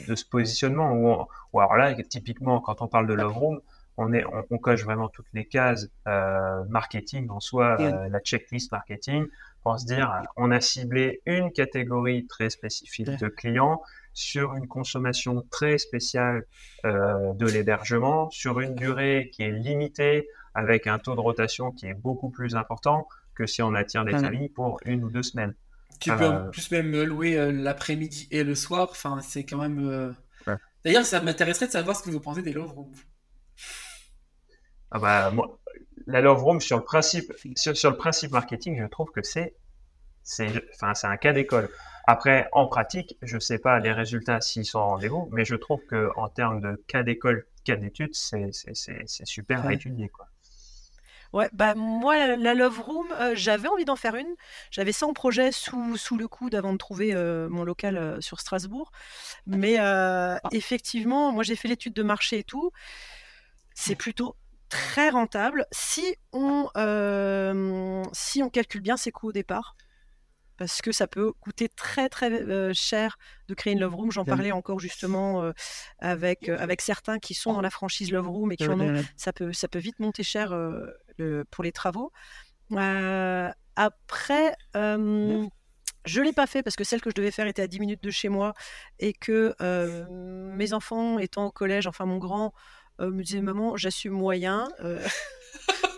de ce positionnement où, on- où alors là typiquement quand on parle de love room on est on, on coche vraiment toutes les cases euh, marketing en soi euh, la checklist marketing pour se dire euh, on a ciblé une catégorie très spécifique de clients sur une consommation très spéciale euh, de l'hébergement sur une durée qui est limitée avec un taux de rotation qui est beaucoup plus important que si on attire des Ouais. familles pour une ou deux semaines Tu peux en Euh, plus même louer euh, l'après-midi et le soir. Enfin, c'est quand même. euh, Ouais. D'ailleurs, ça m'intéresserait de savoir ce que vous pensez des Love Rooms. Ah bah, moi, la Love Room, sur le principe, sur, sur le principe marketing, je trouve que c'est, c'est, enfin, c'est un cas d'école. Après, en pratique, je sais pas les résultats s'ils sont au rendez-vous, mais je trouve que en termes de cas d'école, cas d'études, c'est, super à étudier, quoi. Ouais, bah moi, la, Love Room, euh, j'avais envie d'en faire une. J'avais ça en projet sous, sous le coude avant de trouver euh, mon local euh, sur Strasbourg. Mais euh, effectivement, moi j'ai fait l'étude de marché et tout. C'est plutôt très rentable si on, si on calcule bien ses coûts au départ. Parce que ça peut coûter très très euh, cher de créer une Love Room. J'en parlais encore justement euh, avec, euh, avec certains qui sont dans la franchise Love Room et qui en ont ça peut, ça peut vite monter cher le- pour les travaux. Après, je ne l'ai pas fait parce que celle que je devais faire était à 10 minutes de chez moi et que euh, mes enfants étant au collège, enfin mon grand, euh, me disait maman, j'assume moyen. euh,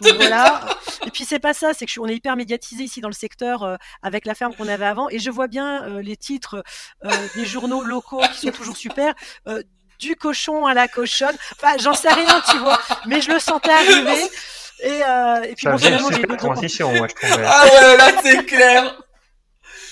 voilà. Et puis c'est pas ça, c'est que je suis- on est hyper médiatisé ici dans le secteur euh, avec la ferme qu'on avait avant et je vois bien euh, les titres euh, des journaux locaux qui sont toujours super. euh, du cochon à la cochonne. Enfin, j'en sais rien, tu vois. Mais je le sentais arriver. Et, euh, et puis Ça bon, une finalement, j'ai d'autres- transition, moi, je trouvais. Ah ouais, là, c'est clair.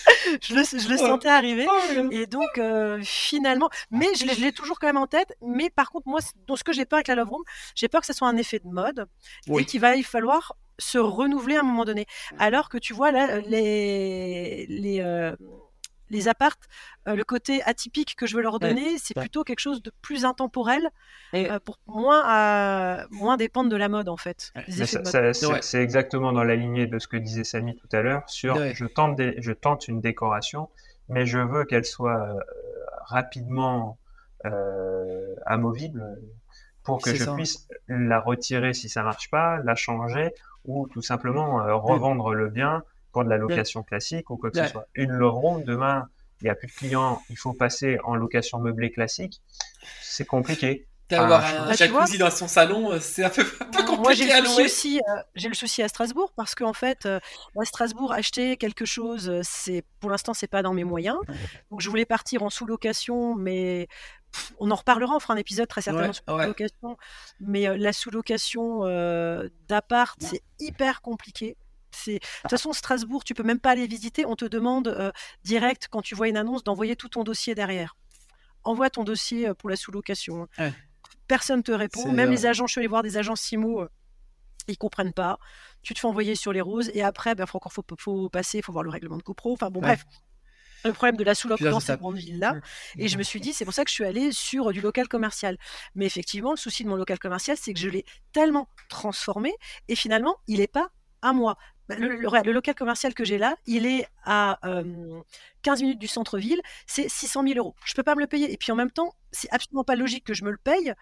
je le, je le sentais arriver. Et donc, euh, finalement, mais je l'ai- je l'ai toujours quand même en tête. Mais par contre, moi, dans ce que j'ai peur avec la Love Room, j'ai peur que ce soit un effet de mode Oui. et qu'il va y falloir se renouveler à un moment donné. Alors que tu vois, là, les, les, euh, les appartes, euh, le côté atypique que je veux leur Ouais. donner, c'est Ouais. plutôt quelque chose de plus intemporel Et- euh, pour moins, à, moins dépendre de la mode, en fait. C'est exactement dans la lignée de ce que disait Samy tout à l'heure sur Ouais. je tente des- je tente une décoration, mais je veux qu'elle soit euh, rapidement euh, amovible pour que je ça. puisse la retirer si ça marche pas, la changer ou tout simplement euh, revendre le bien pour de la location classique ou quoi que Ouais. ce soit. Une love room demain, il n'y a plus de clients, il faut passer en location meublée classique, c'est compliqué. D'avoir Ah, un bah, vois. jacuzzi dans son salon, euh, c'est un peu, un peu Moi, j'ai compliqué à le souci louer. aussi. euh, j'ai le souci à Strasbourg parce qu'en fait, euh, à Strasbourg, acheter quelque chose, c'est pour l'instant, c'est pas dans mes moyens. Donc, je voulais partir en sous-location, mais pff, on en reparlera. On fera un épisode très certainement Ouais, sur ouais. la location. Mais euh, la sous-location euh, d'appart, c'est hyper compliqué. De toute façon Strasbourg, tu peux même pas aller visiter. On te demande euh, direct quand tu vois une annonce d'envoyer tout ton dossier derrière. Envoie ton dossier pour la sous-location. Ouais. Personne te répond. Même les agents, je suis allée voir des agents Simo, ils comprennent pas. Tu te fais envoyer sur les roses et après, ben, faut encore faut, faut passer, il faut voir le règlement de copro. Enfin bon, Ouais. bref. Le problème de la sous-loc dans ces étapes. grandes villes-là. Ouais. Et je me suis dit, c'est pour ça que je suis allée sur du local commercial. Mais effectivement, le souci de mon local commercial, c'est que je l'ai tellement transformé et finalement, il n'est pas à moi. Bah, Le, le- regarde, le local commercial que j'ai là, il est à euh, 15 minutes du centre-ville, c'est 600 000 euros. Je peux pas me le payer. Et puis en même temps, c'est absolument pas logique que je me le paye.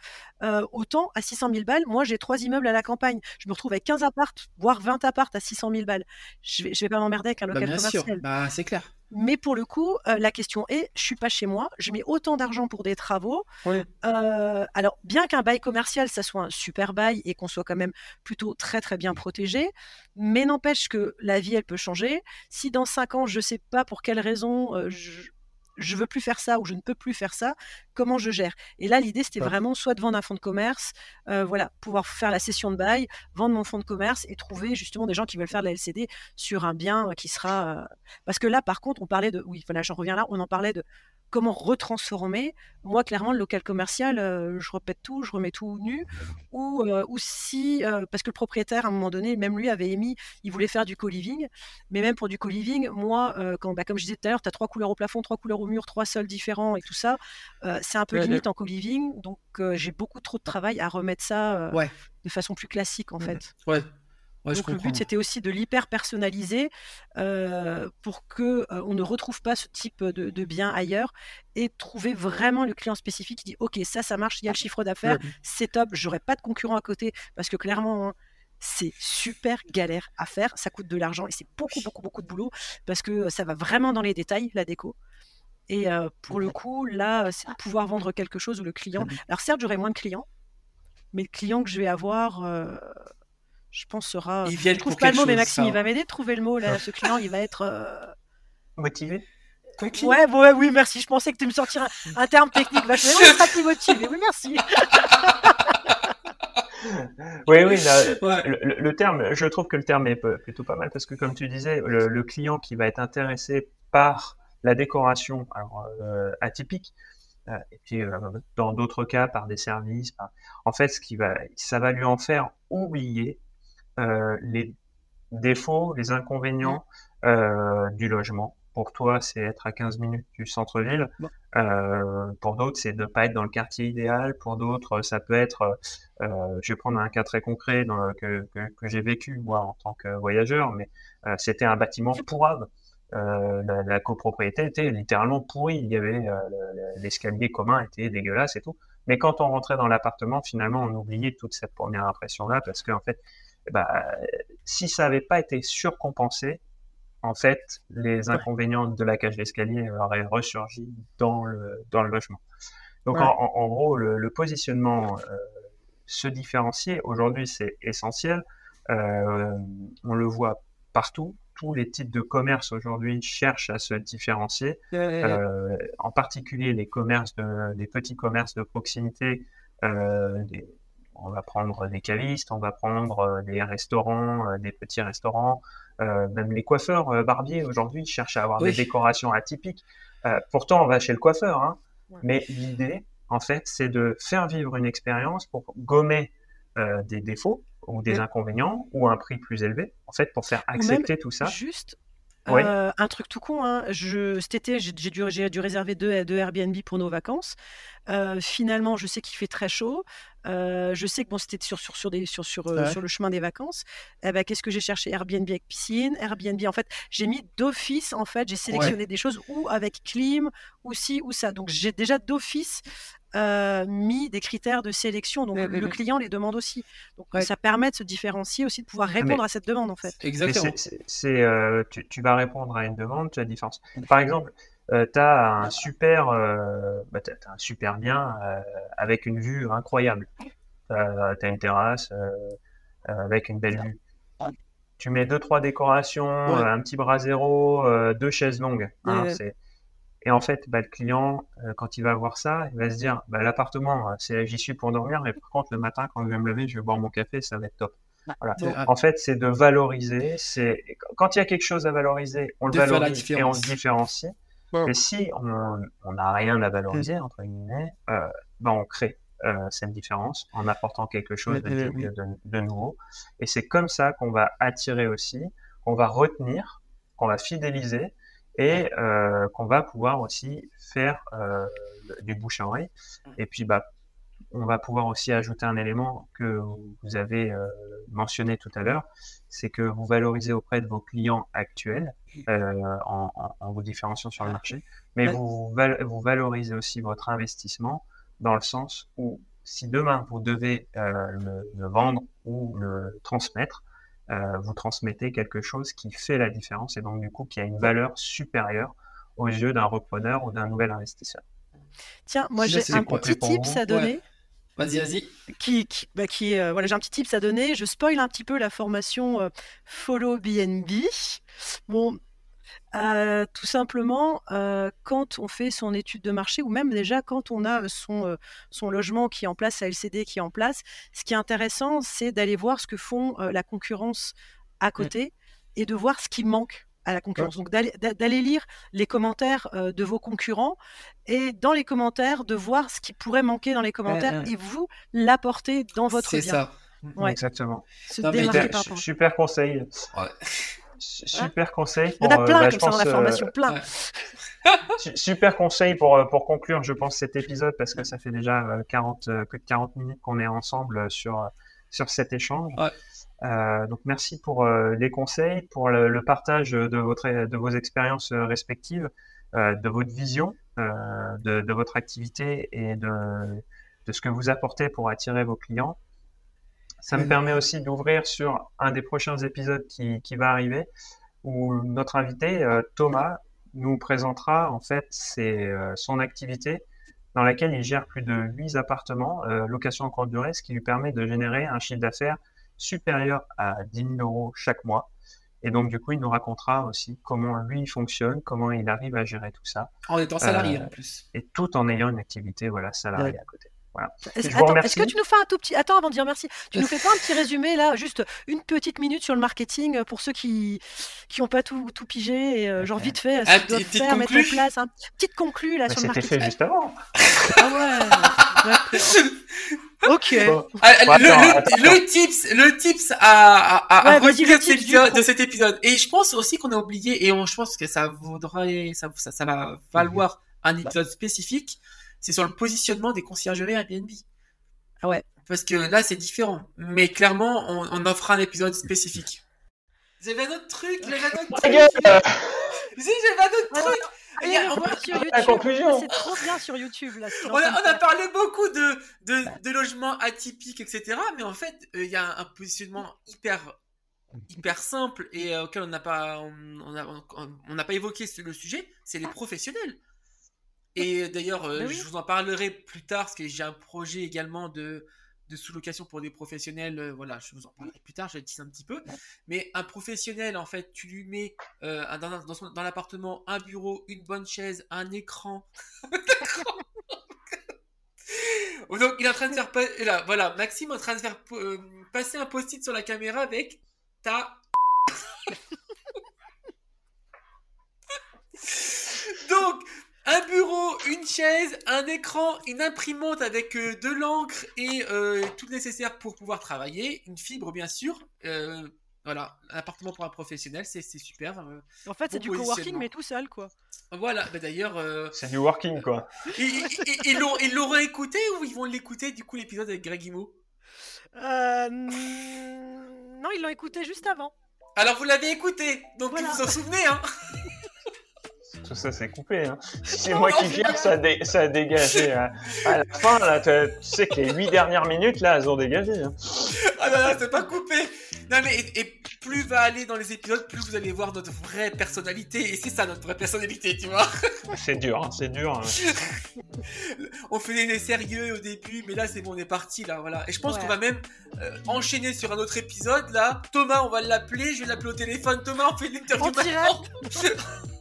Euh, autant à 600 000 balles, moi j'ai trois immeubles à la campagne. Je me retrouve avec 15 appartes, voire 20 appartes à 600 000 balles. Je vais, je vais pas m'emmerder avec un Bah, local bien sûr, commercial. bah, c'est clair. Mais pour le coup, euh, la question est, je suis pas chez moi, je mets autant d'argent pour des travaux. Euh, alors, bien qu'un bail commercial, ça soit un super bail et qu'on soit quand même plutôt très très bien protégé, mais n'empêche que la vie, elle peut changer. Si dans cinq ans, je sais pas pour quelle raison euh, je, je veux plus faire ça ou je ne peux plus faire ça, comment je gère? Et là, l'idée, c'était Ouais. vraiment soit de vendre un fonds de commerce, euh, voilà, pouvoir faire la session de bail, vendre mon fonds de commerce et trouver justement des gens qui veulent faire de la LCD sur un bien qui sera. euh, Parce que là, par contre, on parlait de. Oui, voilà, j'en reviens là, on en parlait de comment retransformer. Moi, clairement, le local commercial, euh, je répète tout, je remets tout nu. Ou, euh, ou si, euh, parce que le propriétaire, à un moment donné, même lui avait émis, il voulait faire du co-living. Mais même pour du co-living, moi, quand, bah, comme je disais tout à l'heure, tu as trois couleurs au plafond, trois couleurs au mur, trois sols différents et tout ça. c'est un peu limite en co-living. Donc, j'ai beaucoup trop de travail à remettre ça de façon plus classique, en fait. Ouais. Donc le but c'était aussi de l'hyper personnaliser pour que on ne retrouve pas ce type de, bien ailleurs et trouver vraiment le client spécifique qui dit ok ça ça marche, il y a le chiffre d'affaires, c'est top, j'aurai pas de concurrent à côté parce que clairement hein, c'est super galère à faire, ça coûte de l'argent et c'est beaucoup beaucoup beaucoup de boulot parce que ça va vraiment dans les détails la déco. Et pour le coup là c'est de pouvoir vendre quelque chose où le client. Alors certes j'aurai moins de clients, mais le client que je vais avoir je pense, sera. Il vient je trouve pas le mot, mais Maxime, il va m'aider à trouver le mot. Là, ce client, il va être. Euh, motivé? Ouais, ouais, oui, merci. Je pensais que tu me sortir un, terme technique vachement. Oui, sera motivé. Oui, merci. oui, oui, le, terme, je trouve que le terme est plutôt pas mal parce que, comme tu disais, le, client qui va être intéressé par la décoration alors, euh, atypique, euh, et puis dans d'autres cas par des services, en fait, ce qui va, ça va lui en faire oublier euh, les défauts, les inconvénients euh, du logement. Pour toi, c'est être à 15 minutes du centre-ville. Euh, pour d'autres, c'est de ne pas être dans le quartier idéal. Pour d'autres, ça peut être, je vais prendre un cas très concret dans, que, que, j'ai vécu moi en tant que voyageur, mais c'était un bâtiment pourrave. Euh, la, la, copropriété était littéralement pourrie. Il y avait l'escalier commun était dégueulasse et tout. Mais quand on rentrait dans l'appartement, finalement, on oubliait toute cette première impression-là parce qu'en fait, bah, si ça n'avait pas été surcompensé, en fait, les inconvénients de la cage d'escalier auraient ressurgi dans le, dans le logement. Donc, en, gros, le, positionnement, euh, se différencier, aujourd'hui, c'est essentiel. Euh, on le voit partout. Tous les types de commerce aujourd'hui cherchent à se différencier. Euh, en particulier les commerces, de, les petits commerces de proximité, des, on va prendre des cavistes, on va prendre euh, des restaurants, euh, des petits restaurants, euh, même les coiffeurs barbiers aujourd'hui cherchent à avoir des décorations atypiques. pourtant, on va chez le coiffeur, hein. mais l'idée, en fait, c'est de faire vivre une expérience pour gommer des défauts ou des inconvénients ou un prix plus élevé, en fait, pour faire accepter tout ça. Juste un truc tout con, hein. je, cet été, j'ai dû, dû, réserver deux, deux, Airbnb pour nos vacances. finalement, je sais qu'il fait très chaud. je sais que bon, c'était sur, sur, sur, des, sur, sur, sur le chemin des vacances. Eh ben, Qu'est-ce que j'ai cherché? Airbnb avec piscine, Airbnb. En fait, j'ai mis d'office, en fait, j'ai sélectionné des choses ou avec clim, ou ci, ou ça. Donc, j'ai déjà d'office euh, mis des critères de sélection. Donc le client les demande aussi. Donc ça permet de se différencier aussi, de pouvoir ah, répondre à cette demande en fait. Exactement. C'est, euh, tu, vas répondre à une demande, tu as différence. Par exemple, euh, tu as un super, bah, un super bien avec une vue incroyable. Tu as, une terrasse avec une belle vue. Tu mets deux trois décorations, un petit bras zéro, deux chaises longues. Hein, c'est et en fait, bah, le client, euh, quand il va voir ça, il va se dire, bah, l'appartement, euh, c'est j'y suis pour dormir, mais par contre, le matin, quand je vais me lever, je vais boire mon café, ça va être top. Voilà. En fait, c'est de valoriser. C'est quand il y a quelque chose à valoriser, on le valorise et on se différencie. Et si on n'a rien à valoriser entre guillemets, euh, bah, on crée cette différence en apportant quelque chose de, de nouveau. Et c'est comme ça qu'on va attirer aussi, qu'on va retenir, qu'on va fidéliser et euh, qu'on va pouvoir aussi faire euh, du bouche à oreille. Et puis, bah, on va pouvoir aussi ajouter un élément que vous avez euh, mentionné tout à l'heure, c'est que vous valorisez auprès de vos clients actuels en, vous différenciant sur le marché, mais vous, vous valorisez aussi votre investissement dans le sens où si demain vous devez le, vendre ou le transmettre, euh, vous transmettez quelque chose qui fait la différence et donc du coup qui a une valeur supérieure aux yeux d'un repreneur ou d'un nouvel investisseur. Tiens, moi j'ai un petit tips à donner. Vas-y, vas-y. Qui, qui, bah, qui euh, voilà, j'ai un petit tips à donner. Je spoil un petit peu la formation euh, Follow BNB. Bon, euh, tout simplement, euh, quand on fait son étude de marché ou même déjà quand on a son, euh, son logement qui est en place, sa LCD qui est en place, ce qui est intéressant, c'est d'aller voir ce que font la concurrence à côté et de voir ce qui manque à la concurrence. Donc d'aller d'a- d'aller lire les commentaires euh, de vos concurrents et dans les commentaires de voir ce qui pourrait manquer dans les commentaires ouais. et vous l'apporter dans votre C'est bien. ça. Ouais. Exactement. Se Non, mais démarquer Super, conseil. Ouais. Su- Super conseil. Il y en pour, a euh, plein bah, comme je ça dans la euh, formation, plein. Super conseil pour, euh, pour conclure, je pense, cet épisode parce que ça fait déjà euh, 40, euh, plus de 40 minutes qu'on est ensemble sur, sur cet échange. Ouais. Euh, donc merci pour euh, les conseils, pour le, le partage de, votre, de vos expériences respectives, euh, de votre vision, de, de votre activité et de, de ce que vous apportez pour attirer vos clients. Ça me permet aussi d'ouvrir sur un des prochains épisodes qui, qui va arriver, où notre invité, euh, Thomas, nous présentera en fait ses, euh, son activité dans laquelle il gère plus de 8 appartements, euh, location en courte durée, ce qui lui permet de générer un chiffre d'affaires supérieur à 10 000 euros chaque mois. Et donc, du coup, il nous racontera aussi comment lui fonctionne, comment il arrive à gérer tout ça, En étant salarié en plus. et tout en ayant une activité voilà, salariée à côté. Voilà. Est-ce attends, est-ce que tu nous fais un tout petit. Attends, avant de dire merci, tu nous fais pas un petit résumé là, juste une petite minute sur le marketing euh, pour ceux qui qui ont pas tout, tout pigé et euh, genre vite fait, Ah, ce qu'ils doivent faire, mettre en place un petite conclue là Mais sur le c'était fait marketing. juste avant. Ah ouais. Ok. Bon. Ah, le, attends, le- attends. le tips, le tips à, à, à Ouais, retenir de, cet épisode, pro. de cet épisode. Et je pense aussi qu'on a oublié, et on, je pense que ça vaudrait, ça, ça, ça va valoir un épisode spécifique, c'est sur le positionnement des conciergeries Airbnb. Ah ouais. Parce que là, c'est différent. Mais clairement, on, on offre un épisode spécifique. J'avais un autre truc, j'avais un autre Ta truc? Si, j'avais un autre truc? Allez, on va- sur La YouTube. conclusion. C'est trop bien sur YouTube là. On a, on parlé beaucoup de, de, de logements atypiques, etc. Mais en fait, euh, il y a un positionnement hyper, hyper simple et euh, auquel on n'a pas, on, on a- on- on n'a pas évoqué ce- le sujet. C'est les professionnels. Et d'ailleurs, euh, oui. je vous en parlerai plus tard parce que j'ai un projet également de, de sous-location pour des professionnels. euh, voilà, je vous en parlerai plus tard. Je tease un petit peu. Mais un professionnel, en fait, tu lui mets euh, un- dans, dans, son- dans l'appartement un bureau, une bonne chaise, un écran. Donc il est en train de faire pa- là, voilà, Maxime est en train de faire passer un post-it sur la caméra avec ta Donc un bureau, une chaise, un écran, une imprimante avec euh, de l'encre et euh, tout le nécessaire pour pouvoir travailler, une fibre bien sûr. Euh, voilà, un appartement pour un professionnel, c'est c'est super. euh. En fait, c'est du coworking mais tout seul quoi. Voilà, bah, d'ailleurs, euh, C'est du working, quoi. ils- l'auront écouté ou ils vont l'écouter du coup l'épisode avec Greg Imo? Non, ils l'ont écouté juste avant. Alors vous l'avez écouté, donc Voilà. vous vous en souvenez, hein Tout ça, c'est coupé. Hein. C'est moi qui bien. ça a, dé- ça a dégagé. hein. À la fin, là, tu sais que les huit dernières minutes, là, elles ont dégagé. hein. Ah non, non, c'est pas coupé Non mais, et, et plus va aller dans les épisodes, plus vous allez voir notre vraie personnalité, et c'est ça notre vraie personnalité, tu vois C'est dur, hein, c'est dur. hein. On faisait des sérieux au début, mais là c'est bon, on est parti, là, voilà. Et je pense Ouais. qu'on va même euh, enchaîner sur un autre épisode, là. Thomas, on va l'appeler, je vais l'appeler au téléphone. Thomas, on fait En direct. maintenant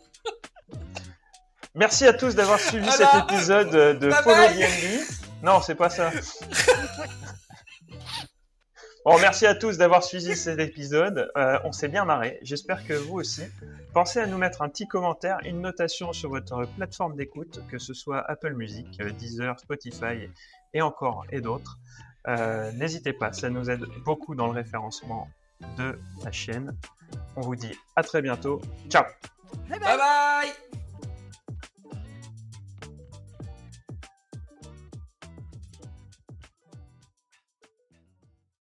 Merci à tous d'avoir suivi cet épisode de Bye Follow bye. DNB. Non, c'est pas ça. Bon, merci à tous d'avoir suivi cet épisode. Euh, on s'est bien marré. J'espère que vous aussi. Pensez à nous mettre un petit commentaire, une notation sur votre plateforme d'écoute, que ce soit Apple Music, euh, Deezer, Spotify et encore et d'autres. Euh, N'hésitez pas, ça nous aide beaucoup dans le référencement de la chaîne. On vous dit à très bientôt. Ciao Bye bye. Bye bye